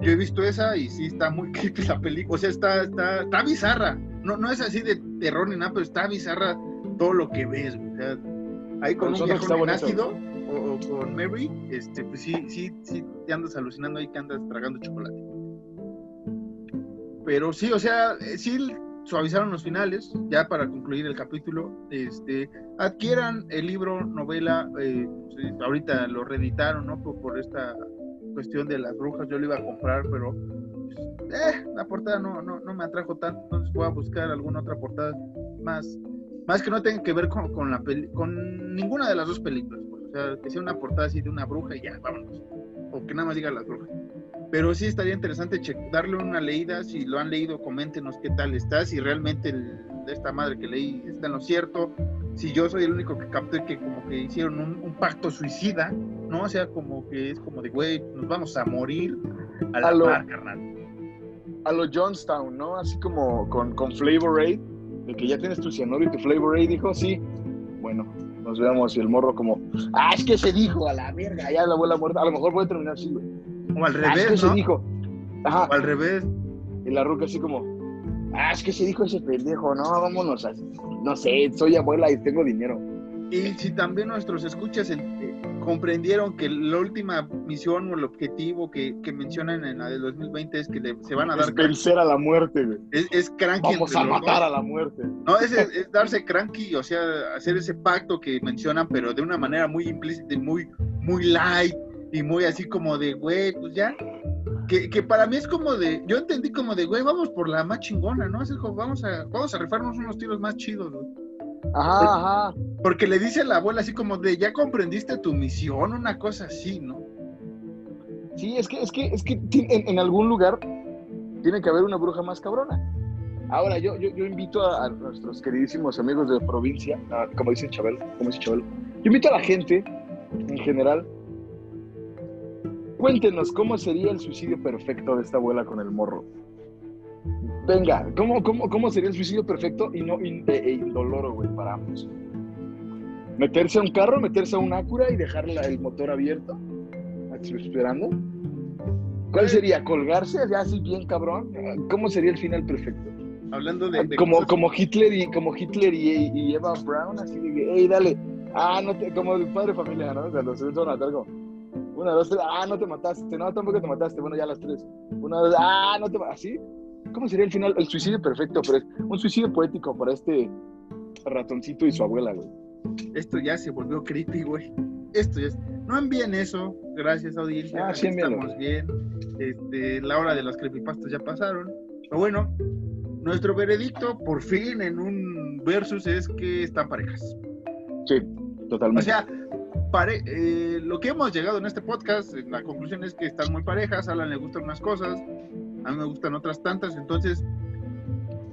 Yo he visto esa y sí está muy creepy la película. O sea, está, está, está bizarra. No, no es así de terror ni nada, pero está bizarra todo lo que ves. O sea, ahí con un bonito. ácido o, o con Mary, este, pues sí, sí, sí, te andas alucinando ahí que andas tragando chocolate. Pero sí, o sea, eh, sí suavizaron los finales, ya para concluir el capítulo, este, adquieran el libro, novela, eh, ahorita lo reeditaron, ¿no? Por, esta cuestión de las brujas, yo lo iba a comprar, pero eh, la portada no, no, no me atrajo tanto, entonces voy a buscar alguna otra portada más, más que no tenga que ver con, con la peli- con ninguna de las dos películas, pues, o sea, que sea una portada así de una bruja y ya, vámonos, o que nada más diga las brujas. Pero sí estaría interesante darle una leída, si lo han leído, coméntenos qué tal está, si realmente el- esta madre que leí está en lo cierto, si yo soy el único que capté que como que hicieron un, un pacto suicida, ¿no? O sea, como que es como de, güey, nos vamos a morir a la A lo- carnal. A lo Johnstown, ¿no? Así como con, con Flavor Aid, de que ya tienes tu cianuro y tu Flavor Aid, dijo, sí. Bueno, nos vemos. Y el morro como, ah, es que se dijo a la verga, ya la abuela muerta. A lo mejor puede terminar así, güey. O al Ah, es que revés, se ¿no? dijo. Ajá. O al revés. Y la ruca así como, ah, es que se dijo ese pendejo, no, vámonos, a- no sé, soy abuela y tengo dinero. Y si también nuestros escuchas eh, comprendieron que la última misión o el objetivo que, que mencionan en la del 2020 es que le- se van a dar Es vencer a la muerte, güey. es, es cranky Vamos a matar a la muerte. No, es, es darse cranky, o sea, hacer ese pacto que mencionan, pero de una manera muy implícita y muy, muy light y muy así como de, güey, pues ya. Que, que para mí es como de, yo entendí como de, güey, vamos por la más chingona, ¿no? Es como, vamos a, vamos a rifarnos unos tiros más chidos, güey. Ajá, ajá. Porque le dice a la abuela así como de, ya comprendiste tu misión, una cosa así, ¿no? Sí, es que, es que, es que en, en algún lugar tiene que haber una bruja más cabrona. Ahora, yo, yo, yo invito a, a nuestros queridísimos amigos de provincia, a- como dice Chabelo, como dice Chabelo, yo invito a la gente, en general, cuéntenos cómo sería el suicidio perfecto de esta abuela con el morro. Venga, ¿cómo, cómo, cómo sería el suicidio perfecto y no in- e, e indoloro, güey, para ambos? Meterse a un carro, meterse a un Acura y dejar la- el motor abierto, esperando. ¿Cuál sería? ¿Colgarse ya así bien cabrón? ¿Cómo sería el final perfecto? Hablando de... de Como, cosas- como Hitler y como Hitler y, y Eva Brown, así de que, hey, dale, ah, no te, como el padre de familia, ¿no? Cuando se van a matar como, una, dos, tres, ah, no te mataste, no, tampoco te mataste, bueno, ya las tres, una, dos, ah, no te ma- así. ¿Cómo sería el final? El suicidio perfecto, pero es un suicidio poético para este ratoncito y su abuela, güey. Esto ya se volvió creepy, güey. Esto ya es... No envíen eso, gracias audiencia. Ah, sí, estamos bien. Este, la hora de las creepypastas ya pasaron. Pero bueno, nuestro veredicto por fin en un versus es que están parejas. Sí, totalmente. O sea, pare- eh, lo que hemos llegado en este podcast, eh, la conclusión es que están muy parejas, a Alan le gustan unas cosas, a mí me gustan otras tantas, entonces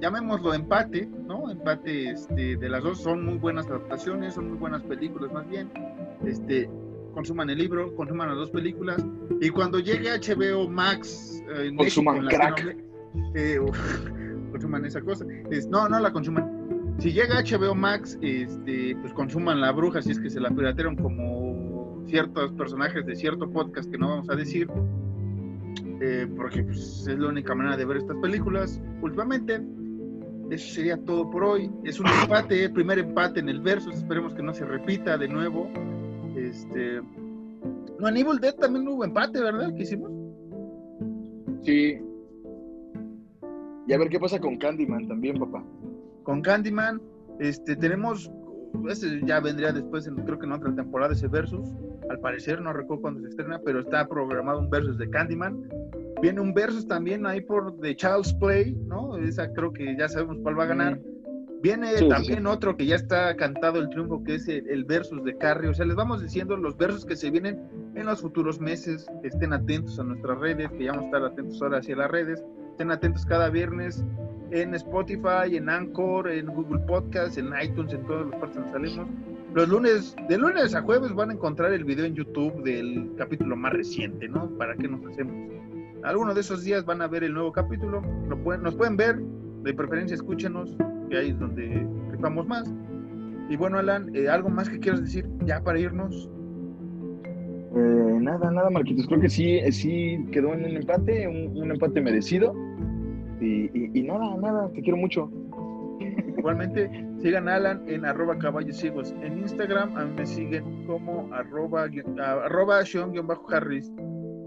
llamémoslo empate, ¿no? Empate este, de las dos, son muy buenas adaptaciones, son muy buenas películas más bien, este, consuman el libro, consuman las dos películas, y cuando llegue HBO Max, eh, en Consuman México, en crack. Eh, consuman esa cosa, Es- no, no la consuman, si llega HBO Max, este, pues consuman La Bruja, si es que se la piratearon como ciertos personajes de cierto podcast que no vamos a decir, eh, porque pues, es la única manera de ver estas películas últimamente. Eso sería todo por hoy. Es un empate, primer empate en el versus. Esperemos que no se repita de nuevo. Este, no, en Dead también hubo empate, ¿verdad? ¿Qué hicimos? Sí. Y a ver qué pasa con Candyman también, papá. Con Candyman. Este, tenemos, ese ya vendría después, en- creo que en otra temporada, ese versus. Al parecer, no recuerdo cuándo se estrena, pero está programado un versus de Candyman. Viene un versus también ahí por The Child's Play, ¿no? Esa creo que ya sabemos cuál va a ganar. Viene también otro que ya está cantado el triunfo, que es el, versus de Carrie. O sea, les vamos diciendo los versos que se vienen en los futuros meses. Estén atentos a nuestras redes, que ya vamos a estar atentos ahora hacia las redes. Estén atentos cada viernes en Spotify, en Anchor, en Google Podcast, en iTunes, en todas las partes donde salimos. Los lunes, de lunes a jueves van a encontrar el video en YouTube del capítulo más reciente, ¿no? ¿Para qué nos hacemos? Algunos de esos días van a ver el nuevo capítulo, pueden, nos pueden ver, de preferencia escúchenos, que ahí es donde rifamos más. Y bueno, Alan, eh, ¿algo más que quieras decir ya para irnos? Eh, nada, nada, Marquitos. Creo que sí, sí quedó en un empate, un, empate merecido. Y, nada, nada, te quiero mucho. Igualmente, sigan Alan en arroba caballos ciegos en Instagram. A mí me siguen como arroba, arroba Sean-Harris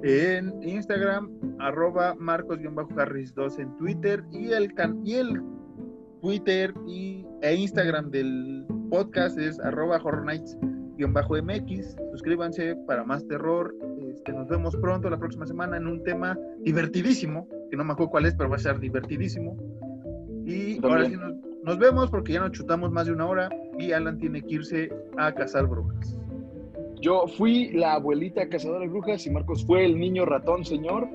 en Instagram, arroba Marcos-Harris2 en Twitter y el, y el Twitter y, e Instagram del podcast es arroba horrornights-mx. Suscríbanse para más terror. Este, nos vemos pronto la próxima semana en un tema divertidísimo, que no me acuerdo cuál es, pero va a ser divertidísimo. Y ahora sí nos, nos vemos porque ya nos chutamos más de una hora y Alan tiene que irse a cazar brujas. Yo fui la abuelita cazadora de brujas y Marcos fue el niño ratón, señor.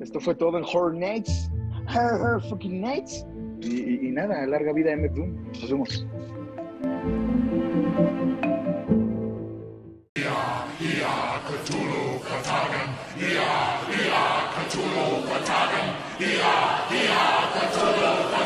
Esto fue todo en Horror Nights. Horror fucking Nights. Y, nada, larga vida M. Nos vemos. Ea Cthulhu Katagan, Ea, Ea Cthulhu Katagan, Ea, Ea Cthulhu Katagan.